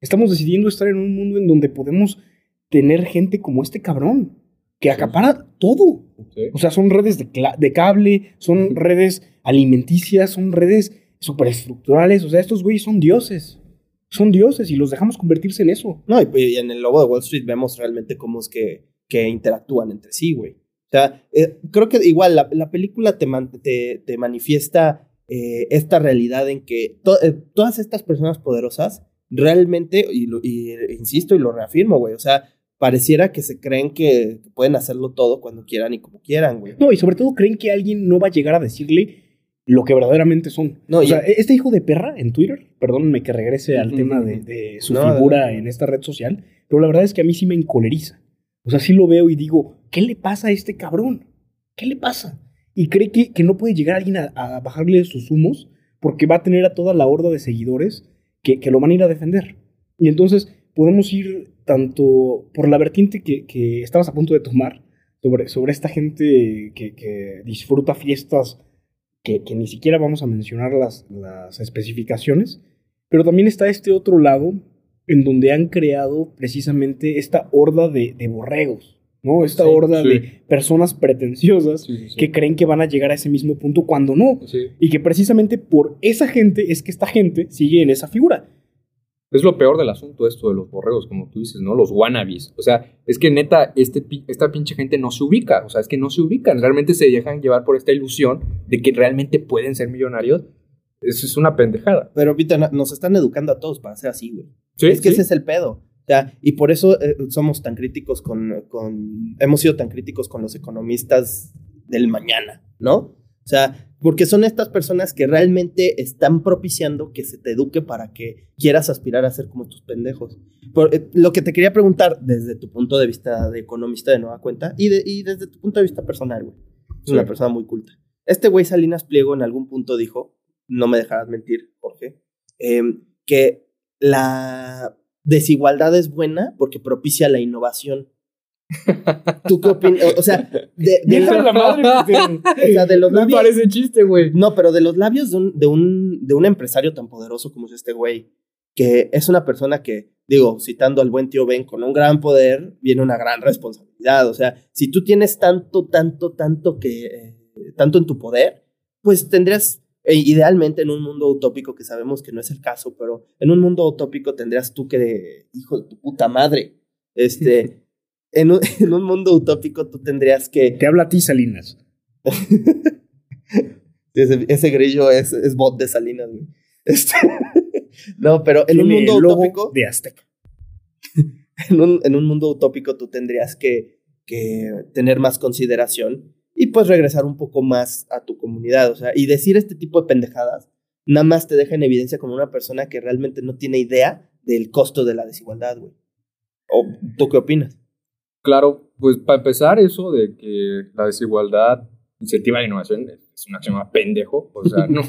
Estamos decidiendo estar en un mundo en donde podemos tener gente como este cabrón, que acapara todo. O sea, son redes de, de cable, son redes alimenticias, son redes superestructurales. O sea, estos güeyes son dioses son dioses y los dejamos convertirse en eso. No, y, en el lobo de Wall Street vemos realmente cómo es que, que interactúan entre sí, güey. O sea, eh, creo que igual la, película te, te, manifiesta eh, esta realidad en que eh, todas estas personas poderosas realmente, y, insisto y lo reafirmo, güey, o sea, pareciera que se creen que pueden hacerlo todo cuando quieran y como quieran, güey. No, y sobre todo creen que alguien no va a llegar a decirle lo que verdaderamente son. No, o sea, este hijo de perra en Twitter, perdónenme que regrese al tema de, su figura en esta red social, pero la verdad es que a mí sí me encoleriza. O sea, sí lo veo y digo, ¿qué le pasa a este cabrón? ¿Qué le pasa? Y cree que, que no puede llegar alguien a, bajarle sus humos porque va a tener a toda la horda de seguidores que, que, lo van a ir a defender. Y entonces podemos ir tanto por la vertiente que, que estabas a punto de tomar sobre, sobre esta gente que, que disfruta fiestas que, ni siquiera vamos a mencionar las, las especificaciones, pero también está este otro lado en donde han creado precisamente esta horda de, borregos, ¿no? Esta horda de personas pretenciosas que creen que van a llegar a ese mismo punto cuando no. Y que precisamente por esa gente es que esta gente sigue en esa figura. Es lo peor del asunto esto de los borregos, como tú dices, ¿no? Los wannabes. O sea, es que neta, este, esta pinche gente no se ubica. O sea, es que no se ubican. Realmente se dejan llevar por esta ilusión de que realmente pueden ser millonarios. Eso es una pendejada. Pero, Peter, nos están educando a todos para ser así, güey. es que ese es el pedo. O sea, y por eso eh, somos tan críticos con, con... Hemos sido tan críticos con los economistas del mañana, ¿no? O sea, porque son estas personas que realmente están propiciando que se te eduque para que quieras aspirar a ser como estos pendejos. Eh, lo que te quería preguntar desde tu punto de vista de economista de nueva cuenta y, desde tu punto de vista personal, güey. Es una persona muy culta. Este güey Salinas Pliego en algún punto dijo, no me dejarás mentir, Jorge, em, que la desigualdad es buena porque propicia la innovación. ¿Tú qué opinas? O sea, de, la madre, o sea, de los labios. Parece chiste, güey. No, pero de los labios de un, de un, de un empresario tan poderoso como es este güey, que es una persona que, digo, citando al buen tío Ben, con un gran poder viene una gran responsabilidad. O sea, si tú tienes tanto, tanto, tanto que, eh, tanto en tu poder, pues tendrías, e idealmente en un mundo utópico, que sabemos que no es el caso, pero en un mundo utópico tendrías tú que, hijo de tu puta madre, este en un, mundo utópico tú tendrías que... Te habla a ti, Salinas. ese, grillo es, es, bot de Salinas, güey. Este, no, pero en un mundo utópico... De Azteca. en, un, en un mundo utópico tú tendrías que, que tener más consideración y pues regresar un poco más a tu comunidad, o sea, y decir este tipo de pendejadas nada más te deja en evidencia como una persona que realmente no tiene idea del costo de la desigualdad, güey. ¿O tú qué opinas? Claro, pues para empezar eso de que la desigualdad incentiva la innovación es una acción pendejo, o sea, no,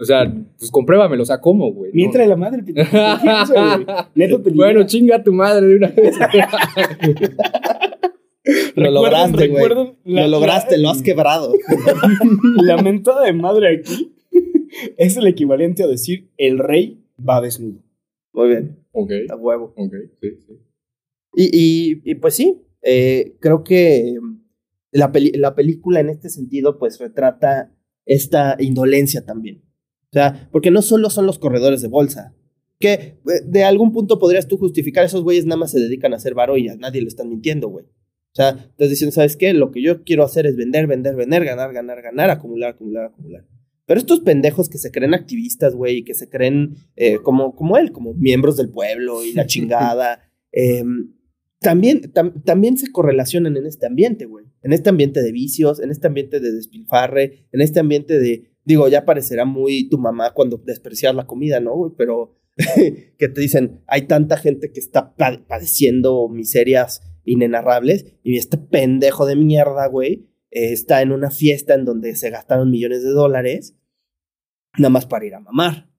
o sea, pues compruébamelo, o sea, ¿cómo, güey? Mientras la madre, Bueno, chinga tu madre de una vez. lo lograste, güey. Lo lograste, lo has quebrado. la mentada de madre aquí es el equivalente a decir el rey va desnudo. Muy bien. Ok. A huevo. Ok, sí, sí. Y, y, pues sí, eh, creo que la, la película en este sentido pues retrata esta indolencia también. O sea, porque no solo son los corredores de bolsa, que eh, de algún punto podrías tú justificar, esos güeyes nada más se dedican a hacer varo y a nadie le están mintiendo, güey. O sea, estás diciendo, ¿sabes qué? Lo que yo quiero hacer es vender, vender, vender, ganar, ganar, ganar, acumular, acumular, acumular. Pero estos pendejos que se creen activistas, güey, y que se creen eh, como, como él, como miembros del pueblo y la chingada, em, también, también se correlacionan en este ambiente, güey. En este ambiente de vicios, en este ambiente de despilfarre, en este ambiente de, digo, ya parecerá muy tu mamá cuando desprecias la comida, ¿no, güey? Pero que te dicen, hay tanta gente que está padeciendo miserias inenarrables y este pendejo de mierda, güey, está en una fiesta en donde se gastaron millones de dólares nada más para ir a mamar.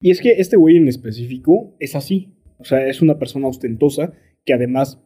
Y es que este güey en específico es así. O sea, es una persona ostentosa que además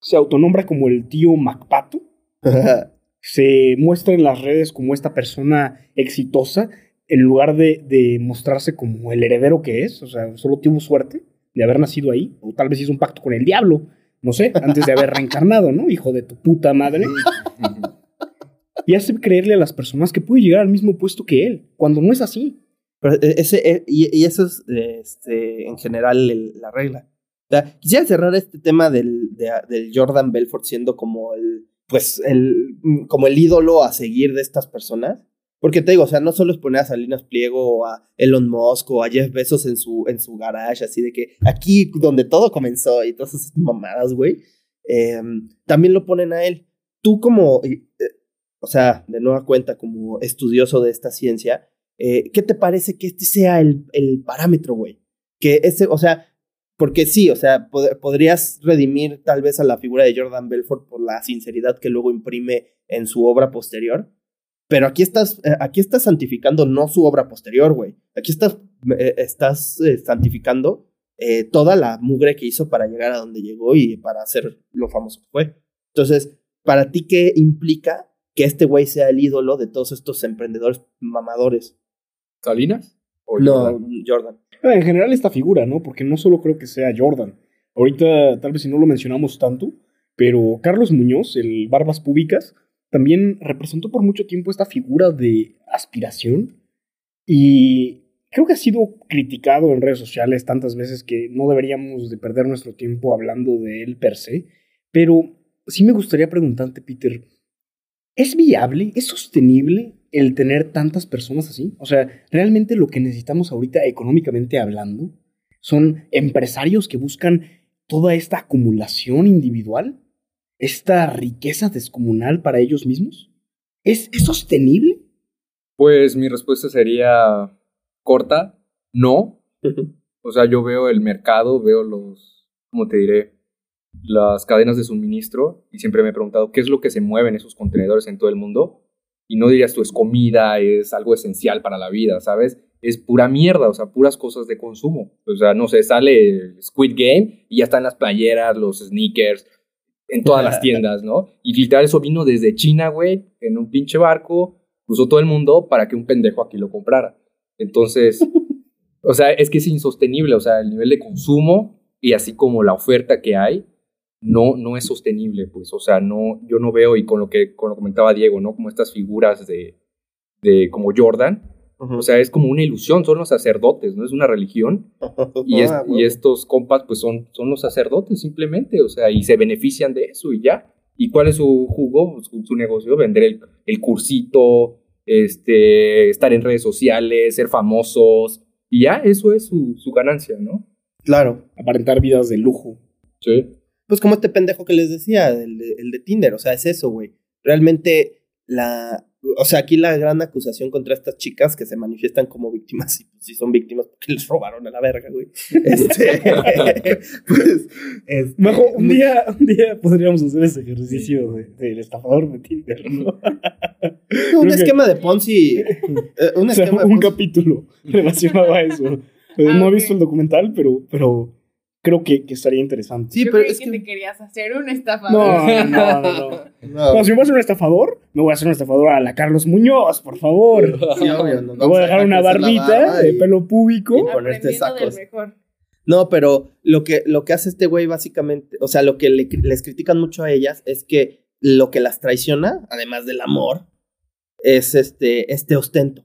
se autonombra como el tío Macpato. se muestra en las redes como esta persona exitosa en lugar de, de, mostrarse como el heredero que es, o sea, solo tuvo suerte de haber nacido ahí, o tal vez hizo un pacto con el diablo, no sé, antes de haber reencarnado, ¿no? Hijo de tu puta madre. y hace creerle a las personas que puede llegar al mismo puesto que él, cuando no es así. Pero ese, eh, y, eso es este, en general la regla. Sea, quisiera cerrar este tema del, del Jordan Belfort siendo como el, pues, el, como el ídolo a seguir de estas personas. Porque te digo, o sea, no solo es poner a Salinas Pliego o a Elon Musk o a Jeff Bezos en su, en su garage, así de que aquí donde todo comenzó y todas esas mamadas, güey. Em, también lo ponen a él. Tú como, eh, o sea, de nueva cuenta, como estudioso de esta ciencia, eh, ¿qué te parece que este sea el, el parámetro, güey? Que ese, o sea, porque sí, o sea, podrías redimir tal vez a la figura de Jordan Belfort por la sinceridad que luego imprime en su obra posterior, pero aquí estás, eh, aquí estás santificando no su obra posterior, güey. Aquí estás, eh, estás eh, santificando toda la mugre que hizo para llegar a donde llegó y para hacer lo famoso que fue. Entonces, ¿para ti qué implica que este güey sea el ídolo de todos estos emprendedores mamadores? ¿Salinas? ¿O no, Jordan. En general esta figura, ¿no? Porque no solo creo que sea Jordan. Ahorita, tal vez si no lo mencionamos tanto, pero Carlos Muñoz, el Barbas Públicas, también representó por mucho tiempo esta figura de aspiración y creo que ha sido criticado en redes sociales tantas veces que no deberíamos de perder nuestro tiempo hablando de él per se, pero sí me gustaría preguntarte, Peter, ¿es viable, es sostenible el tener tantas personas así? O sea, ¿realmente lo que necesitamos ahorita económicamente hablando son empresarios que buscan toda esta acumulación individual? esta riqueza descomunal para ellos mismos? ¿Es, sostenible? Pues mi respuesta sería corta, no. o sea, yo veo el mercado, veo los, ¿cómo te diré? Las cadenas de suministro y siempre me he preguntado qué es lo que se mueve en esos contenedores en todo el mundo. Y no dirías tú es comida, es algo esencial para la vida, ¿sabes? Es pura mierda, o sea, puras cosas de consumo. O sea, no sé, sale Squid Game y ya están las playeras, los sneakers, en todas las tiendas, ¿no? Y literal eso vino desde China, güey, en un pinche barco, cruzó todo el mundo para que un pendejo aquí lo comprara. Entonces, o sea, es que es insostenible, o sea, el nivel de consumo y así como la oferta que hay, no, no es sostenible, pues, o sea, no, yo no veo, y con lo que, con lo comentaba Diego, ¿no? Como estas figuras de, de como Jordan, o sea, es como una ilusión, son los sacerdotes, no es una religión. Y, ah, y estos compas, pues son, son los sacerdotes simplemente, o sea, y se benefician de eso y ya. ¿Y cuál es su jugo? Pues, su, negocio, vender el, el, cursito, este, estar en redes sociales, ser famosos, y ya, eso es su, su ganancia, ¿no? Claro, aparentar vidas de lujo. Sí. Pues como este pendejo que les decía, el de, el de Tinder, o sea, es eso, güey. Realmente la, o sea, aquí la gran acusación contra estas chicas que se manifiestan como víctimas, y pues si son víctimas porque les robaron a la verga, güey. Este, pues, Mejor, un día, un día podríamos hacer ese ejercicio del de, estafador de Tinder, ¿no? un esquema de Ponzi. Eh, un, esquema un capítulo relacionado a eso. Ah, no he visto el documental, pero, pero creo que, que estaría interesante. Sí, pero es que, te querías hacer un estafador. No, no, no, no. si me voy a hacer un estafador, me voy a hacer un estafador a la Carlos Muñoz, por favor. Sí, obvio. me voy a dejar una barbita de pelo público. Y ponerte sacos. No, pero lo que, lo que hace este güey básicamente, o sea, lo que les critican mucho a ellas es que lo que las traiciona, además del amor, es este, este ostento.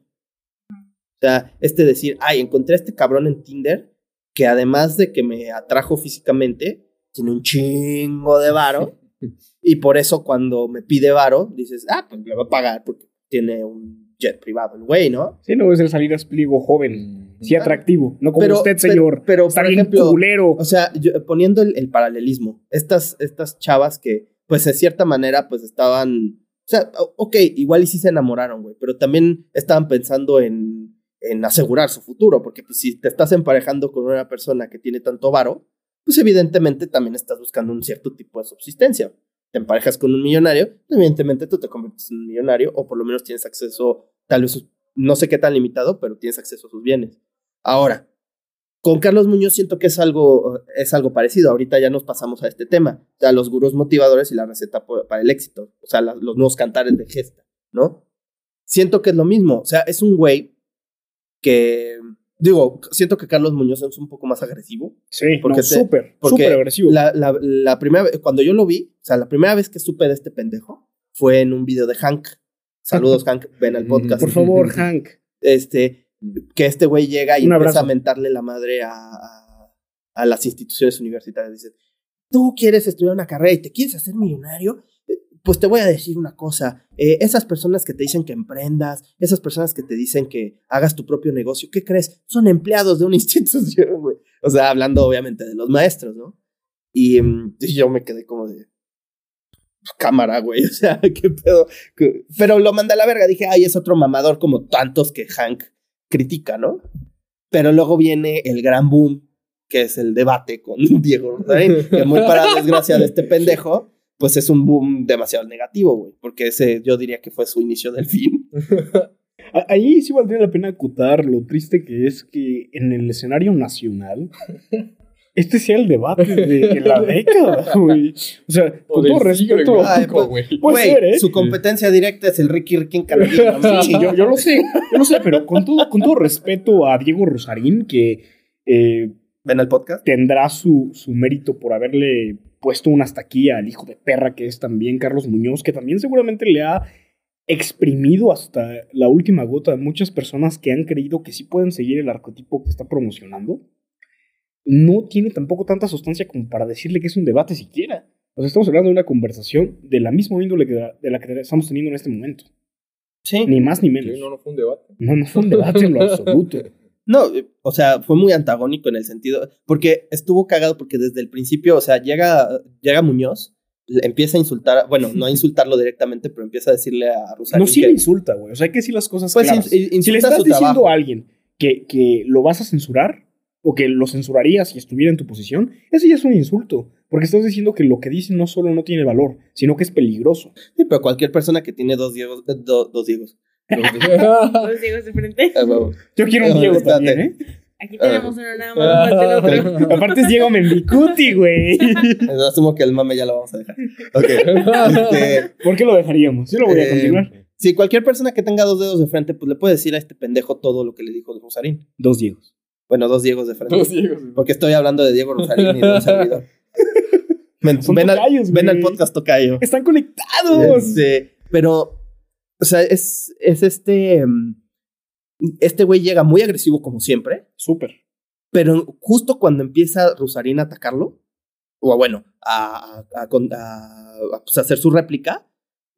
O sea, este decir, ay, encontré a este cabrón en Tinder que además de que me atrajo físicamente, tiene un chingo de varo. y por eso cuando me pide varo, dices, ah, pues le va a pagar porque tiene un jet privado el güey, ¿no? Sí, no es el salir a Spligo joven, sí atractivo, no como usted, señor. Pero, por ejemplo, o sea, poniendo el, paralelismo, estas, estas chavas que, pues, de cierta manera, pues, estaban, o sea, ok, igual y sí se enamoraron, güey, pero también estaban pensando en en asegurar su futuro, porque pues, si te estás emparejando con una persona que tiene tanto varo, pues evidentemente también estás buscando un cierto tipo de subsistencia. Te emparejas con un millonario, evidentemente tú te conviertes en un millonario o por lo menos tienes acceso, tal vez no sé qué tan limitado, pero tienes acceso a sus bienes. Ahora, con Carlos Muñoz siento que es algo, es algo parecido. Ahorita ya nos pasamos a este tema. Sea, los gurús motivadores y la receta para el éxito. O sea, los nuevos cantares de gesta, ¿no? Siento que es lo mismo. O sea, es un güey que digo, siento que Carlos Muñoz es un poco más agresivo. Sí, porque súper, súper agresivo. La, la, la, primera cuando yo lo vi, o sea, la primera vez que supe de este pendejo fue en un video de Hank. Saludos, Hank, ven al podcast. Por favor, Hank. Este, que este güey llega y empieza a mentarle la madre a, a, a las instituciones universitarias. Dice, tú quieres estudiar una carrera y te quieres hacer millonario, pues te voy a decir una cosa, eh, esas personas que te dicen que emprendas, esas personas que te dicen que hagas tu propio negocio, ¿qué crees? Son empleados de una institución, güey. O sea, hablando obviamente de los maestros, ¿no? Y, mm, yo me quedé como de cámara, güey, o sea, qué pedo. Pero lo mandé a la verga, dije, ay, es otro mamador como tantos que Hank critica, ¿no? Pero luego viene el gran boom, que es el debate con Diego Rosarín, que muy para desgracia de este pendejo, pues es un boom demasiado negativo, güey, porque ese yo diría que fue su inicio del fin. Ahí sí valdría la pena acotar lo triste que es que en el escenario nacional este sea el debate de la década, güey. O sea, con todo respeto, güey. Puede ser, ¿eh? Su competencia directa es el Ricky Ricky sí, yo, yo, lo sé, yo lo sé, pero con todo, con todo respeto a Diego Rosarín, que eh, ven el podcast, tendrá su, su mérito por haberle puesto una hasta aquí al hijo de perra que es también Carlos Muñoz, que también seguramente le ha exprimido hasta la última gota a muchas personas que han creído que sí pueden seguir el arquetipo que está promocionando. No tiene tampoco tanta sustancia como para decirle que es un debate siquiera. O sea, estamos hablando de una conversación de la misma índole que de la que estamos teniendo en este momento. Sí. Ni más ni menos. no, no fue un debate. No, no fue un debate en lo absoluto. No, eh, o sea, fue muy antagónico en el sentido, porque estuvo cagado porque desde el principio, o sea, llega, llega Muñoz, empieza a insultar, bueno, no a insultarlo directamente, pero empieza a decirle a Rosario. No, sí le insulta, güey, o sea, hay que decir las cosas pues claras. si le estás diciendo a alguien que, que lo vas a censurar, o que lo censurarías si estuviera en tu posición, ese ya es un insulto. Porque estás diciendo que lo que dice no solo no tiene valor, sino que es peligroso. Sí, pero cualquier persona que tiene dos Diegos, eh, dos Diegos, Dos Diegos de frente. Ah, Yo quiero un Diego también, ¿eh? Aquí tenemos uno nada más. Aparte es Diego Mendicuti, güey. Asumo que el mame ya lo vamos a dejar. Ok. Este, ¿Por qué lo dejaríamos? Yo lo voy a eh, continuar. Si cualquier persona que tenga dos dedos de frente, pues le puede decir a este pendejo todo lo que le dijo de Rosarín. Dos Diegos. Bueno, dos Diegos de frente. Dos Diegos. Porque estoy hablando de Diego Rosarín y de un servidor. ven, al, ven, al, podcast Tocayo. Están conectados. Este, pero o sea, es, es este. Mm, este güey llega muy agresivo como siempre. Súper. Pero justo cuando empieza Rosarín a atacarlo, o bueno, a, a, a, pues, hacer su réplica,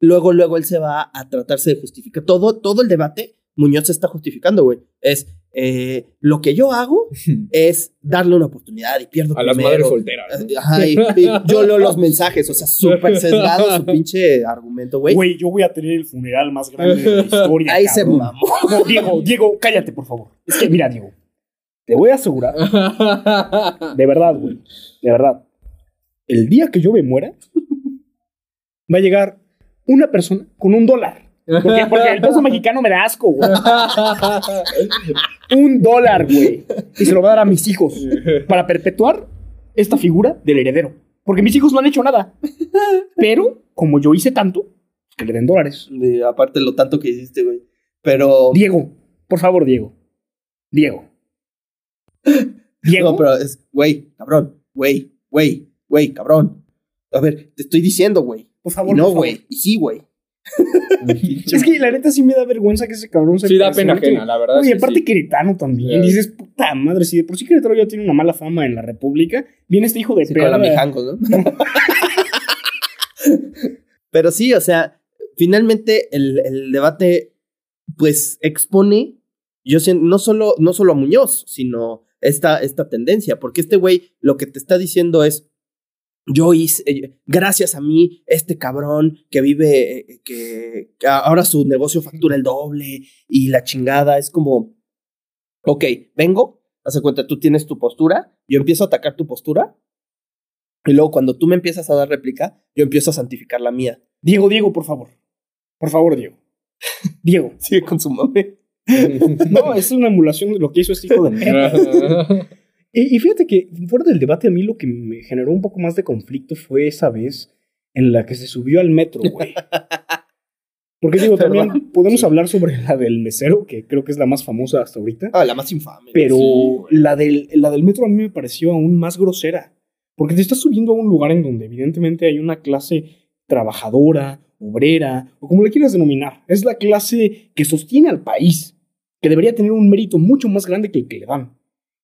luego, luego él se va a tratarse de justificar. Todo, todo el debate, Muñoz se está justificando, güey. Es, eh, lo que yo hago es darle una oportunidad y pierdo A las madres solteras. Yo leo los mensajes, o sea, súper sesgado su pinche argumento, güey. Güey, yo voy a tener el funeral más grande de la historia. Ahí se mamó. Diego, Diego, cállate, por favor. Es que, mira, Diego, te voy a asegurar. De verdad, güey. De verdad. El día que yo me muera, va a llegar una persona con un dólar porque, el peso mexicano me da asco, güey. Un dólar, güey. Y se lo va a dar a mis hijos para perpetuar esta figura del heredero. Porque mis hijos no han hecho nada. Pero, como yo hice tanto, que le den dólares. aparte lo tanto que hiciste, güey. Pero. Diego, por favor, Diego. Diego. Diego. No, pero es, güey, cabrón, güey, güey, güey, cabrón. A ver, te estoy diciendo, güey. Por favor. no, güey. Y sí, güey. Es que la neta sí me da vergüenza que ese cabrón se Sí, da pena ajena, la verdad. Oye, es que aparte sí. Queretano también. Ya. Dices, puta madre, si de por sí Querétaro ya tiene una mala fama en la República, viene este hijo de Sí, con la perra. Mijangos, ¿no? Pero sí, o sea, finalmente el, el debate, pues, expone, yo siento, no solo, no solo a Muñoz, sino esta, esta tendencia, porque este güey lo que te está diciendo es, yo hice, eh, gracias a mí, este cabrón que vive, eh, que, que ahora su negocio factura el doble y la chingada, es como, ok, vengo, hace cuenta, tú tienes tu postura, yo empiezo a atacar tu postura, y luego cuando tú me empiezas a dar réplica, yo empiezo a santificar la mía. Diego, Diego, por favor. Por favor, Diego. Diego. Sigue con su mame. No, es una emulación de lo que hizo este hijo de perra. Y, y fíjate que fuera del debate a mí lo que me generó un poco más de conflicto fue esa vez en la que se subió al metro, güey. Porque digo, también podemos hablar sobre la del mesero, que creo que es la más famosa hasta ahorita. Ah, la más infame. Pero Sí, la, del, la del metro a mí me pareció aún más grosera. Porque te estás subiendo a un lugar en donde evidentemente hay una clase trabajadora, obrera, o como le quieras denominar. Es la clase que sostiene al país, que debería tener un mérito mucho más grande que el que le dan.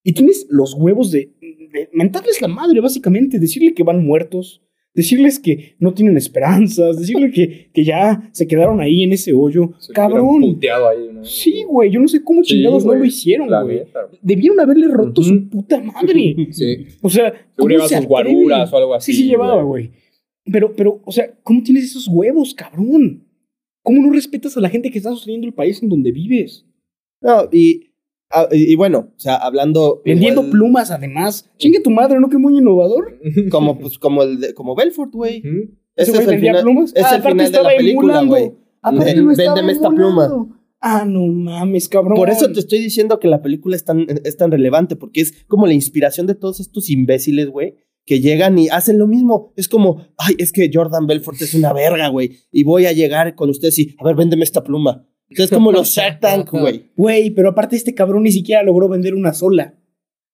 Y tienes los huevos de, de mentarles la madre, básicamente, decirle que van muertos, decirles que no tienen esperanzas, decirle que, que ya se quedaron ahí en ese hoyo. Se Cabrón. puteado ahí, ¿no? Sí, güey, yo no sé cómo Sí, chingados no lo hicieron, La güey. Debieron haberle roto su puta madre. Sí. O sea, ¿cómo llevaba se sus atreve? guaruras o algo así. Sí, sí llevaba, güey. Pero, pero, o sea, ¿cómo tienes esos huevos, cabrón? ¿Cómo no respetas a la gente que está sosteniendo el país en donde vives? No, y, ah, y, y bueno, o sea, hablando. Vendiendo igual plumas, además. Chingue tu madre, ¿no? Que muy innovador. Como, pues, como, el de- como Belfort, güey. Ujú. Ese güey es vendía final, plumas. es Ah, el final de la película, güey. Véndeme esta emulando. Ah, no mames, cabrón. Por eso te estoy diciendo que la película es tan, es tan relevante, porque es como la inspiración de todos estos imbéciles, güey, que llegan y hacen lo mismo. Es como, ay, es que Jordan Belfort es una verga, güey, y voy a llegar con ustedes y, a ver, véndeme esta pluma. Es como los Shark Tank, güey. Güey, pero aparte este cabrón ni siquiera logró vender una sola.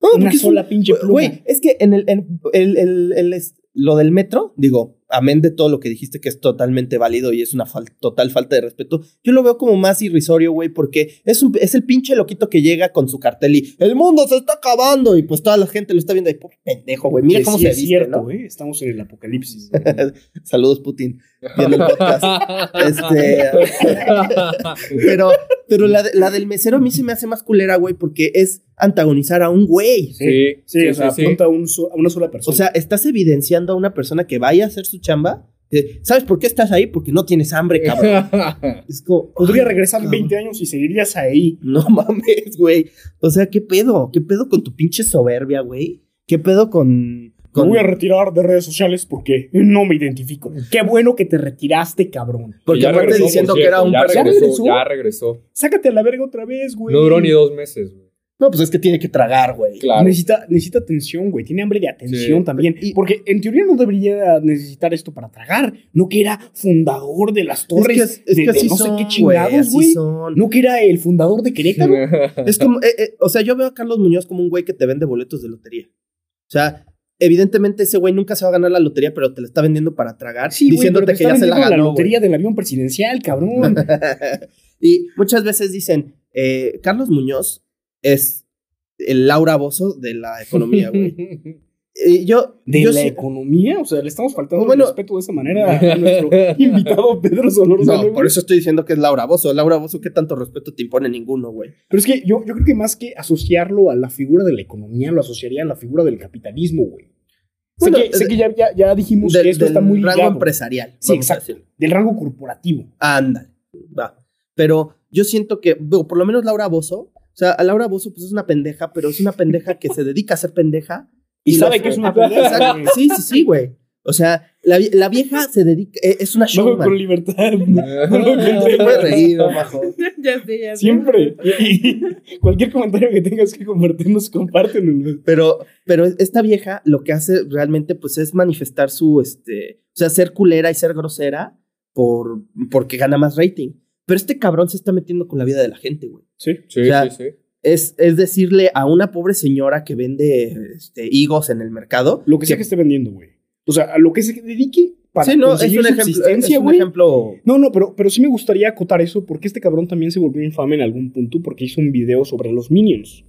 No, Una sola un- pinche pluma. Güey, es que en el, en el, el- el- es- lo del metro, digo, amén de todo lo que dijiste que es totalmente válido y es una fal- total falta de respeto, yo lo veo como más irrisorio, güey, porque es, un, es el pinche loquito que llega con su cartel y el mundo se está acabando y pues toda la gente lo está viendo y "Pobre pendejo, güey, mira Que cómo sí se es viste, cierto, ¿no? güey. Estamos en el apocalipsis. Saludos, Putin, viendo el podcast. este, pero pero la, de- la del mesero a mí se me hace más culera, güey, porque es antagonizar a un güey. Sí, Sí, o sea, sí. apunta a, un so- a una sola persona. O sea, estás evidenciando a una persona que vaya a hacer su chamba. ¿Sabes por qué estás ahí? Porque no tienes hambre, cabrón. Es como. podría regresar cabrón. 20 años y seguirías ahí. No mames, güey. O sea, ¿qué pedo? ¿Qué pedo con tu pinche soberbia, güey? ¿Qué pedo con. Me voy a retirar de redes sociales porque no me identifico. Qué bueno que te retiraste, cabrón. Porque Ya aparte regresó, diciendo por que era un ya regresó, ya regresó. Sácate a la verga otra vez, güey. No duró ni dos meses, güey. No, pues es que tiene que tragar, güey. Claro. Necesita, necesita atención, güey. Tiene hambre de atención Sí. también. Y- Porque en teoría no debería necesitar esto para tragar. No que era fundador de las Es torres. que, es de, que de así no sé son, qué güey, chingados, güey. No que era el fundador de Querétaro. Es como, eh, eh, o sea, yo veo a Carlos Muñoz como un güey que te vende boletos de lotería. O sea, evidentemente ese güey nunca se va a ganar la lotería, pero te la está vendiendo para tragar, Sí, diciéndote que ya se la ganó. la lotería güey. del avión presidencial, cabrón. y muchas veces dicen, eh, Carlos Muñoz es el Laura Bozo de la economía, güey. Y yo, ¿De yo la sí- economía? O sea, le estamos faltando Bueno. el respeto de esa manera a nuestro invitado Pedro Solórzano. No, por eso estoy diciendo que es Laura Bozo. Laura Bozo, ¿qué tanto respeto te impone ninguno, güey? Pero es que yo, yo creo que más que asociarlo a la figura de la economía, lo asociaría a la figura del capitalismo, güey. Bueno, sé que, sé de- que ya, ya, ya dijimos Del- que esto está del muy rango ligado. empresarial. Sí, exacto. Del rango corporativo. Ándale, va. Pero yo siento que, digo, por lo menos Laura Bozo, o sea, a Laura Bozo pues es una pendeja, pero es una pendeja que se dedica a ser pendeja. Y, sabe que es una güey. Sí, sí, sí, güey. O sea, la, la vieja se dedica, eh, es una con showman. libertad. No te puedes reír, bajo. ya sé, ya sé. Siempre. Y, y cualquier comentario que tengas que compartirnos, compártenlo. Pero, pero esta vieja lo que hace realmente pues es manifestar su, este, o sea, ser culera y ser grosera por, porque gana más rating. Pero este cabrón se está metiendo con la vida de la gente, güey. Sí. Sí, O sea, sí, sí. Es, es decirle a una pobre señora que vende este, higos en el mercado. Lo que sea que esté vendiendo, güey. O sea, a lo que se dedique, para sí, no, es un ejemplo, es subsistencia, un güey. ejemplo No, no, pero, pero sí me gustaría acotar eso porque este cabrón también se volvió infame en algún punto porque hizo un video sobre los minions.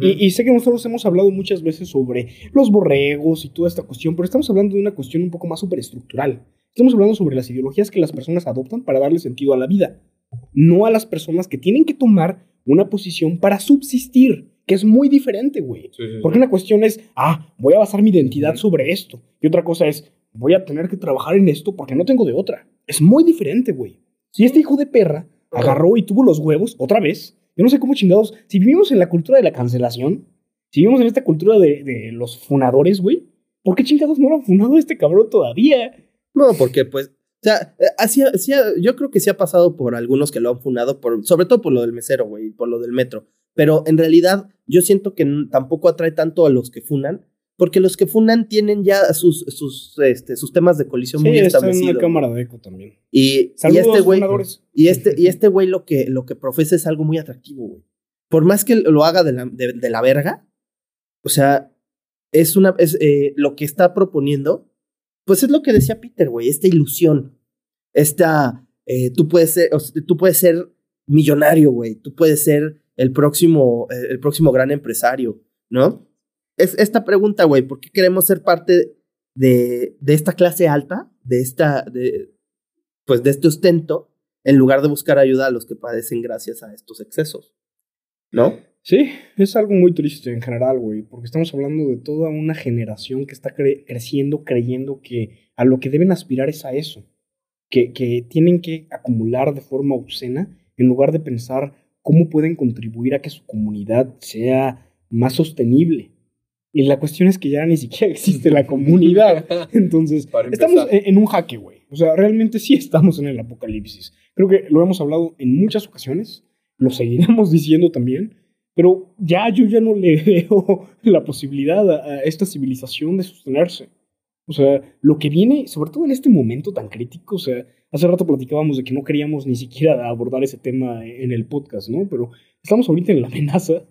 Y, y sé que nosotros hemos hablado muchas veces sobre los borregos y toda esta cuestión, pero estamos hablando de una cuestión un poco más superestructural. Estamos hablando sobre las ideologías que las personas adoptan para darle sentido a la vida, no a las personas que tienen que tomar una posición para subsistir, que es muy diferente, güey. Sí, sí, sí. Porque una cuestión es, ah, voy a basar mi identidad sobre esto. Y otra cosa es, voy a tener que trabajar en esto porque no tengo de otra. Es muy diferente, güey. Si este hijo de perra agarró y tuvo los huevos, otra vez, yo no sé cómo chingados, si vivimos en la cultura de la cancelación, si vivimos en esta cultura de, de los funadores, güey, ¿por qué chingados no lo han funado este cabrón todavía? No, porque pues, sea, eh, así, así- yo creo que sí ha pasado por algunos que lo han funado, por, sobre todo por lo del mesero, güey, por lo del metro. Pero en realidad yo siento que tampoco atrae tanto a los que funan, porque los que funan tienen ya sus, sus, este, sus temas de colisión muy está en establecidos. una cámara de eco también. Y, y Saludos, este güey, y este, y este güey lo que, lo que profesa es algo muy atractivo, güey. Por más que lo haga de la, de, de la verga, o sea, es una, es, eh, lo que está proponiendo, pues es lo que decía Peter, güey, esta ilusión, esta, eh, tú puedes ser, tú puedes ser millonario, güey, tú puedes ser el próximo, eh, el próximo gran empresario, ¿no? Es esta pregunta, güey, ¿por qué queremos ser parte de, de esta clase alta, de esta, de, pues de este ostento, en lugar de buscar ayuda a los que padecen gracias a estos excesos, ¿no? Sí, es algo muy triste en general, güey, porque estamos hablando de toda una generación que está cre- creciendo creyendo que a lo que deben aspirar es a eso, que, que tienen que acumular de forma obscena en lugar de pensar cómo pueden contribuir a que su comunidad sea más sostenible. Y la cuestión es que ya ni siquiera existe la comunidad. Entonces, estamos en un jaque, güey. O sea, realmente sí estamos en el apocalipsis. Creo que lo hemos hablado en muchas ocasiones, lo seguiremos diciendo también, pero ya yo ya no le veo la posibilidad a, a esta civilización de sostenerse. O sea, lo que viene, sobre todo en este momento tan crítico, o sea, hace rato platicábamos de que no queríamos ni siquiera abordar ese tema en el podcast, ¿no? Pero estamos ahorita en la amenaza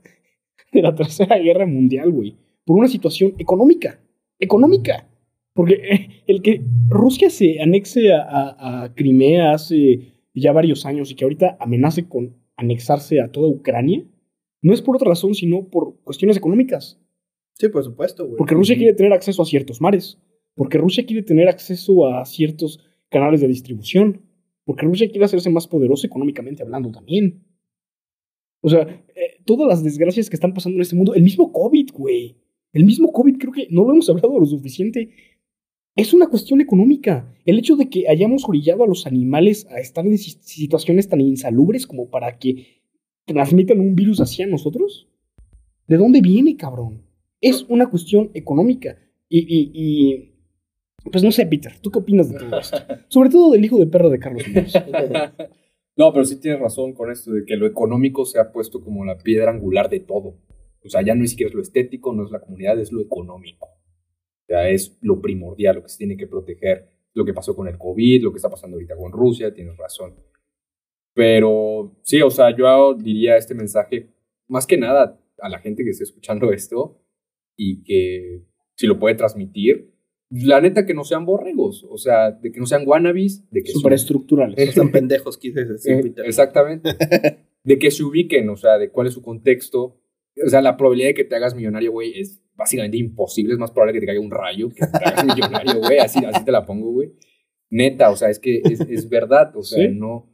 de la Tercera Guerra Mundial, güey, por una situación económica, económica. Porque el que Rusia se anexe a, a- a Crimea hace ya varios años y que ahorita amenace con anexarse a toda Ucrania, no es por otra razón, sino por cuestiones económicas. Sí, por supuesto, güey. Porque Rusia quiere tener acceso a ciertos mares. Porque Rusia quiere tener acceso a ciertos canales de distribución. Porque Rusia quiere hacerse más poderoso económicamente hablando también. O sea, eh, todas las desgracias que están pasando en este mundo, el mismo COVID, güey. El mismo COVID, creo que no lo hemos hablado lo suficiente. Es una cuestión económica. El hecho de que hayamos orillado a los animales a estar en si- situaciones tan insalubres como para que transmitan un virus hacia nosotros. ¿De dónde viene, cabrón? Es una cuestión económica. Y, y, y, pues no sé, Peter, ¿tú qué opinas de todo esto? Sobre todo del hijo de perro de Carlos Muñoz. No, pero sí tienes razón con esto de que lo económico se ha puesto como la piedra angular de todo. O sea, ya no ni siquiera es lo estético, no es la comunidad, es lo económico. O sea, es lo primordial, lo que se tiene que proteger. Lo que pasó con el COVID, lo que está pasando ahorita con Rusia, tienes razón. Pero sí, o sea, yo diría este mensaje más que nada a la gente que esté escuchando esto y que si lo puede transmitir, la neta que no sean borregos, o sea, de que no sean wannabes, de que su- Superestructurales. Están pendejos, quise decir, eh, exactamente. De que se ubiquen, o sea, de cuál es su contexto. O sea, la probabilidad de que te hagas millonario, güey, es básicamente imposible. Es más probable que te caiga un rayo que te hagas millonario, güey. Así, así te la pongo, güey. Neta, o sea, es que es, es verdad. O sea, Sí. no.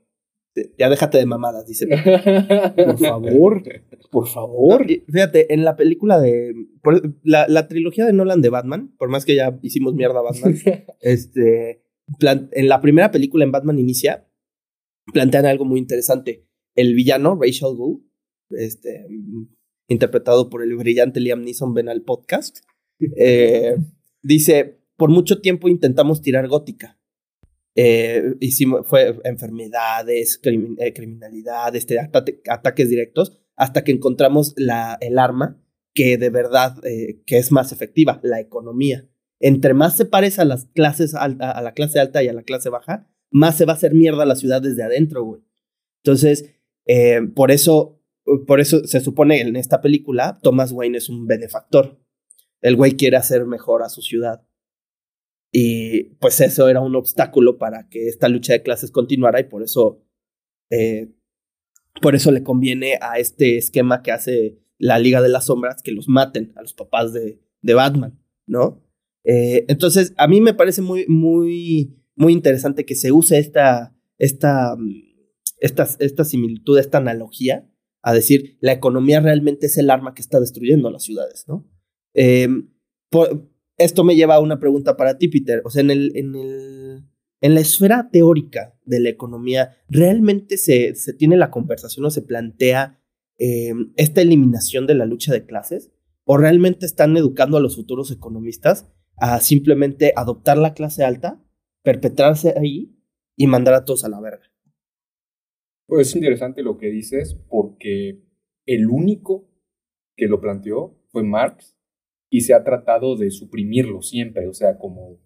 Ya déjate de mamadas, dice. Por favor, por favor. Fíjate, en la película de. por- la, la trilogía de Nolan de Batman, por más que ya hicimos mierda a Batman, este. plan- en la primera película en Batman Inicia, plantean algo muy interesante. El villano, Rachel Gould, este, interpretado por el brillante Liam Neeson, ven al podcast, eh, dice: Por mucho tiempo intentamos tirar gótica. Eh, hicimos, fue enfermedades, crimin- eh, criminalidad, este, ata- ataques directos, hasta que encontramos el arma que de verdad eh, que es más efectiva, la economía. Entre más se parece a las clases alta, a la clase alta y a la clase baja, más se va a hacer mierda la ciudad desde adentro, güey. Entonces, eh, por eso, por eso se supone en esta película, Thomas Wayne es un benefactor. El güey quiere hacer mejor a su ciudad. Y pues eso era un obstáculo para que esta lucha de clases continuara y por eso, eh, por eso le conviene a este esquema que hace la Liga de las Sombras que los maten a los papás de, de Batman, ¿no? Eh, entonces, a mí me parece muy, muy, muy interesante que se use esta, esta, esta, esta similitud, esta analogía, a decir, la economía realmente es el arma que está destruyendo las ciudades, ¿no? Eh, esto me lleva a una pregunta para ti, Peter. O sea, en, el, en, el, en la esfera teórica de la economía, ¿realmente se, se tiene la conversación o se plantea eh, esta eliminación de la lucha de clases? ¿O realmente están educando a los futuros economistas a simplemente adoptar la clase alta, perpetrarse ahí y mandar a todos a la verga? Pues es interesante lo que dices porque el único que lo planteó fue Marx y se ha tratado de suprimirlo siempre, o sea, como...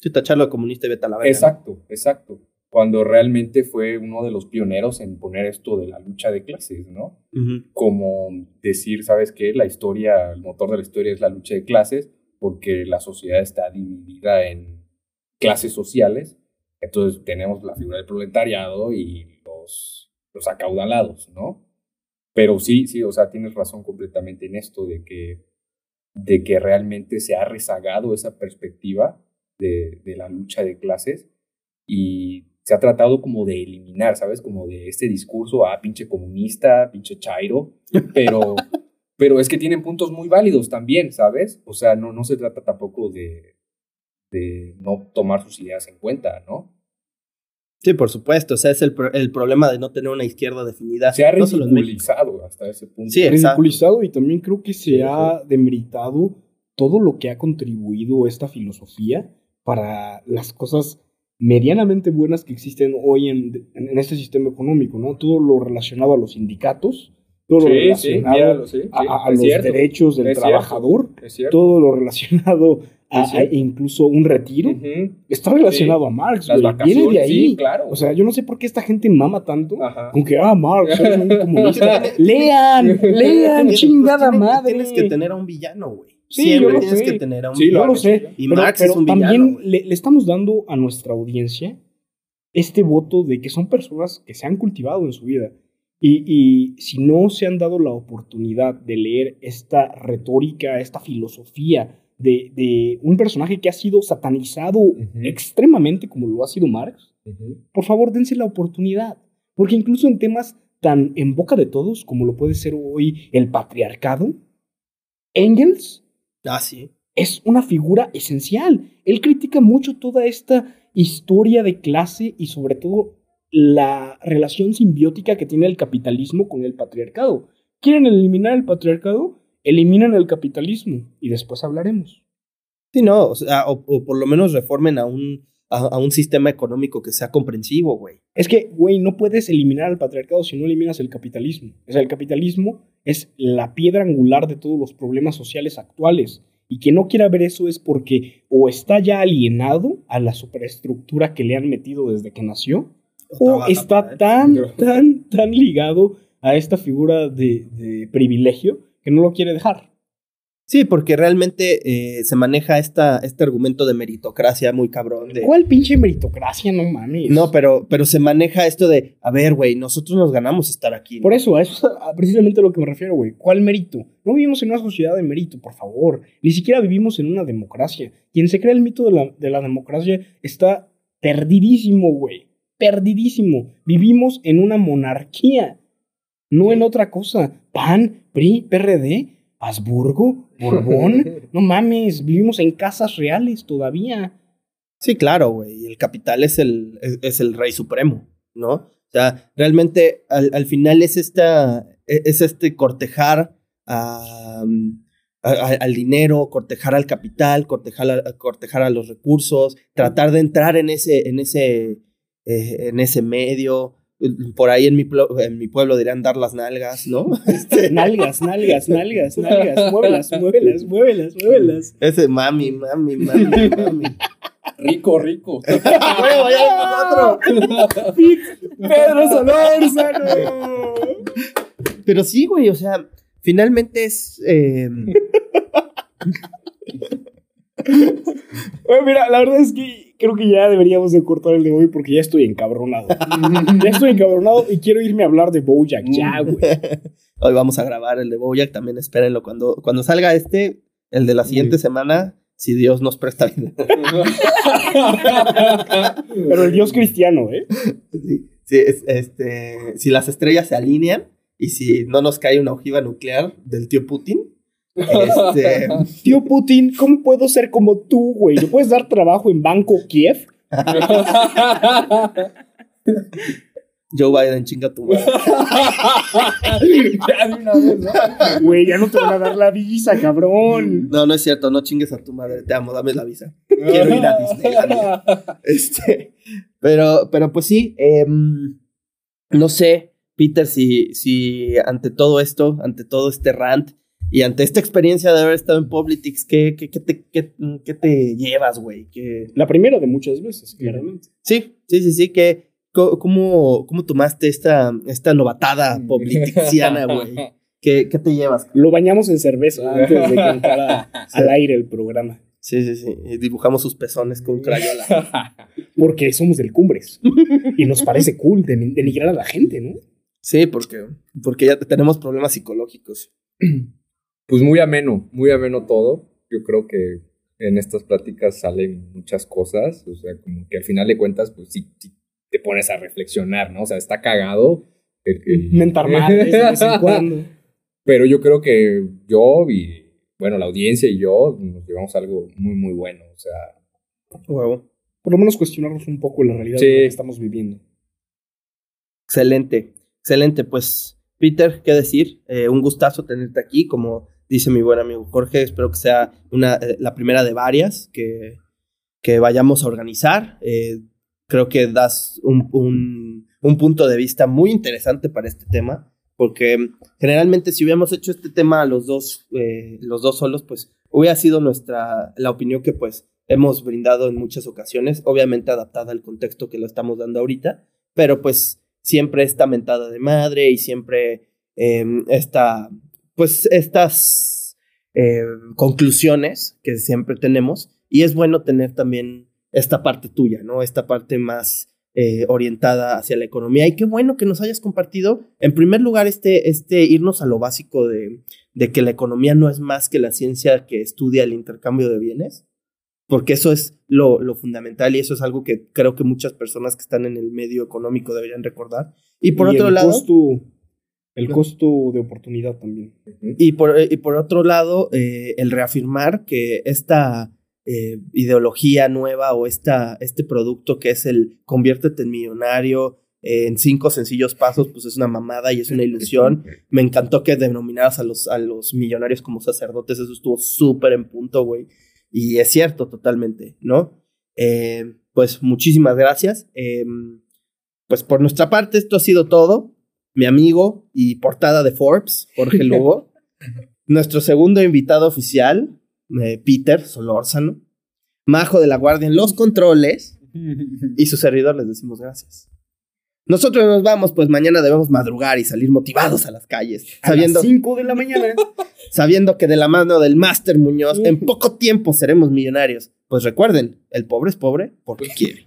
Sí, tacharlo de comunista y vete a la verga. Exacto, exacto. Cuando realmente fue uno de los pioneros en poner esto de la lucha de clases, ¿no? Como decir, ¿sabes qué? La historia, el motor de la historia es la lucha de clases, porque la sociedad está dividida en clases sociales. Entonces tenemos la figura del proletariado y los, los acaudalados, ¿no? Pero sí, sí, o sea, tienes razón completamente en esto de que de que realmente se ha rezagado esa perspectiva de, de, la lucha de clases y se ha tratado como de eliminar, ¿sabes? Como de este discurso, ah, pinche comunista, pinche chairo, pero, pero es que tienen puntos muy válidos también, ¿sabes? O sea, no, no se trata tampoco de, de no tomar sus ideas en cuenta, ¿no? Sí, por supuesto. O sea, es el, el problema de no tener una izquierda definida. Se ha ridiculizado hasta ese punto. Sí, ridiculizado y también creo que se ha demeritado todo lo que ha contribuido esta filosofía para las cosas medianamente buenas que existen hoy en, en, este sistema económico, ¿no? Todo lo relacionado a los sindicatos, todo lo relacionado a, los derechos del trabajador, todo lo relacionado a, incluso un retiro, está relacionado a Marx, Viene de ahí. claro. O sea, yo no sé por qué esta gente mama tanto con que, ah, Marx, es un comunista. lean, lean, chingada madre. Tienes que tener a un villano, güey. Sí, Siempre yo tienes que tener a un sí, villano. lo sé. Y Marx es un también le, le estamos dando a nuestra audiencia este voto de que son personas que se han cultivado en su vida. Y, y, si no se han dado la oportunidad de leer esta retórica, esta filosofía de, un personaje que ha sido satanizado extremadamente como lo ha sido Marx, por favor dense la oportunidad. Porque incluso en temas tan en boca de todos como lo puede ser hoy el patriarcado, Engels ah, sí. es una figura esencial. Él critica mucho toda esta historia de clase y sobre todo la relación simbiótica que tiene el capitalismo con el patriarcado. ¿Quieren eliminar el patriarcado? Eliminen el capitalismo y después hablaremos. Sí, no, o, sea, o, por lo menos reformen a un, a, un sistema económico que sea comprensivo, güey. Es que, güey, no puedes eliminar al patriarcado si no eliminas el capitalismo. O sea, el capitalismo es la piedra angular de todos los problemas sociales actuales. Y quien no quiera ver eso es porque o está ya alienado a la superestructura que le han metido desde que nació, o, está tan, tan, tan ligado a esta figura de, de privilegio no lo quiere dejar. Sí, porque realmente eh, se maneja esta, este argumento de meritocracia muy cabrón. De... ¿Cuál pinche meritocracia? No mames. No, pero, pero se maneja esto de, a ver, güey, nosotros nos ganamos estar aquí. Por eso, a eso es precisamente a lo que me refiero, güey. ¿Cuál mérito? No vivimos en una sociedad de mérito, por favor. Ni siquiera vivimos en una democracia. Quien se crea el mito de la, de la democracia está perdidísimo, güey. Perdidísimo. Vivimos en una monarquía, no en otra cosa. PAN, PRI, PRD, Habsburgo, Borbón. no mames, vivimos en casas reales todavía. Sí, claro, güey. El capital es el, es, el rey supremo, ¿no? O sea, realmente al, final es esta, e, es este cortejar al dinero, cortejar al capital, cortejar a, cortejar a los recursos, tratar de entrar en ese, en ese, eh, en ese medio, por ahí en mi, en mi pueblo dirían dar las nalgas, ¿no? Este, nalgas, nalgas, nalgas, nalgas, muévelas, muévelas, muévelas, muévelas. Ese mami, mami, mami, mami. Rico, rico. ¡Huevo, ya otro! ¡Pedro Solórzano! Pero sí, güey, o sea, finalmente es... Eh... Bueno, mira, la verdad es que creo que ya deberíamos de cortar el de hoy porque ya estoy encabronado. ya estoy encabronado y quiero irme a hablar de Bojack ya, güey. Hoy vamos a grabar el de Bojack, también espérenlo cuando, cuando salga este, el de la siguiente semana, si Dios nos presta vida. Pero el Dios cristiano, ¿eh? Sí, sí, este, si las estrellas se alinean y si no nos cae una ojiva nuclear del tío Putin, este, tío Putin, ¿cómo puedo ser como tú, güey? ¿Le puedes dar trabajo en Banco Kiev? Joe Biden, chinga tu madre. ya de una vez, ¿no? Güey, ya no te van a dar la visa, cabrón. No, no es cierto, no chingues a tu madre, te amo, dame la visa. Quiero ir a Disneyland. Este, pero, pero pues sí, eh, no sé, Peter, si, si ante todo esto, ante todo este rant y ante esta experiencia de haber estado en Politics, ¿qué, qué, qué te, qué, qué te llevas, güey? La primera de muchas veces, claramente. Sí, sí, sí, sí, que ¿Cómo, cómo tomaste esta, esta novatada politiciana, güey? ¿Qué, ¿Qué, te llevas? Lo bañamos en cerveza antes de que entrara al aire el programa. Sí, sí, sí. Y dibujamos sus pezones con crayola. Porque somos del Cumbres. y nos parece cool denigrar a la gente, ¿no? Sí, porque, porque ya tenemos problemas psicológicos. Pues muy ameno, muy ameno todo. Yo creo que en estas pláticas salen muchas cosas. O sea, como que al final de cuentas, pues sí, sí te pones a reflexionar, ¿no? O sea, está cagado. Mentar mal de vez en cuando. Pero yo creo que yo y, bueno, la audiencia y yo nos llevamos algo muy, muy bueno. O sea. Por lo menos cuestionarnos un poco la realidad de lo que estamos viviendo. Excelente, excelente. Pues, Peter, ¿qué decir? Eh, un gustazo tenerte aquí. Como dice mi buen amigo Jorge, espero que sea una, eh, la primera de varias que, que vayamos a organizar. Eh, creo que das un, un, punto de vista muy interesante para este tema, porque generalmente si hubiéramos hecho este tema los dos, eh, los dos solos, pues hubiera sido nuestra, la opinión que pues hemos brindado en muchas ocasiones, obviamente adaptada al contexto que lo estamos dando ahorita, pero pues siempre esta mentada de madre y siempre eh, esta, pues estas eh, conclusiones que siempre tenemos, y es bueno tener también esta parte tuya, ¿no? Esta parte más eh, orientada hacia la economía. Y qué bueno que nos hayas compartido, en primer lugar, este, este irnos a lo básico de, de que la economía no es más que la ciencia que estudia el intercambio de bienes, porque eso es lo, lo, fundamental y eso es algo que creo que muchas personas que están en el medio económico deberían recordar. Y por otro lado... el costo de oportunidad también. Y por, y por otro lado, eh, el reafirmar que esta eh, ideología nueva o esta, este producto que es el conviértete en millonario en cinco sencillos pasos, pues es una mamada y es una ilusión. Me encantó que denominaras a los, a los millonarios como sacerdotes, eso estuvo súper en punto, güey. Y es cierto totalmente, ¿no? Eh, pues muchísimas gracias. Em, pues por nuestra parte, esto ha sido todo. Mi amigo y portada de Forbes, Jorge Lugo. Nuestro segundo invitado oficial, eh, Peter Solórzano, Majo de la Guardia en los controles y su servidor les decimos gracias. Nosotros nos vamos, pues mañana debemos madrugar y salir motivados a las calles. A sabiendo, las 5 de la mañana. sabiendo que de la mano del Máster Muñoz en poco tiempo seremos millonarios. Pues recuerden, el pobre es pobre porque quiere.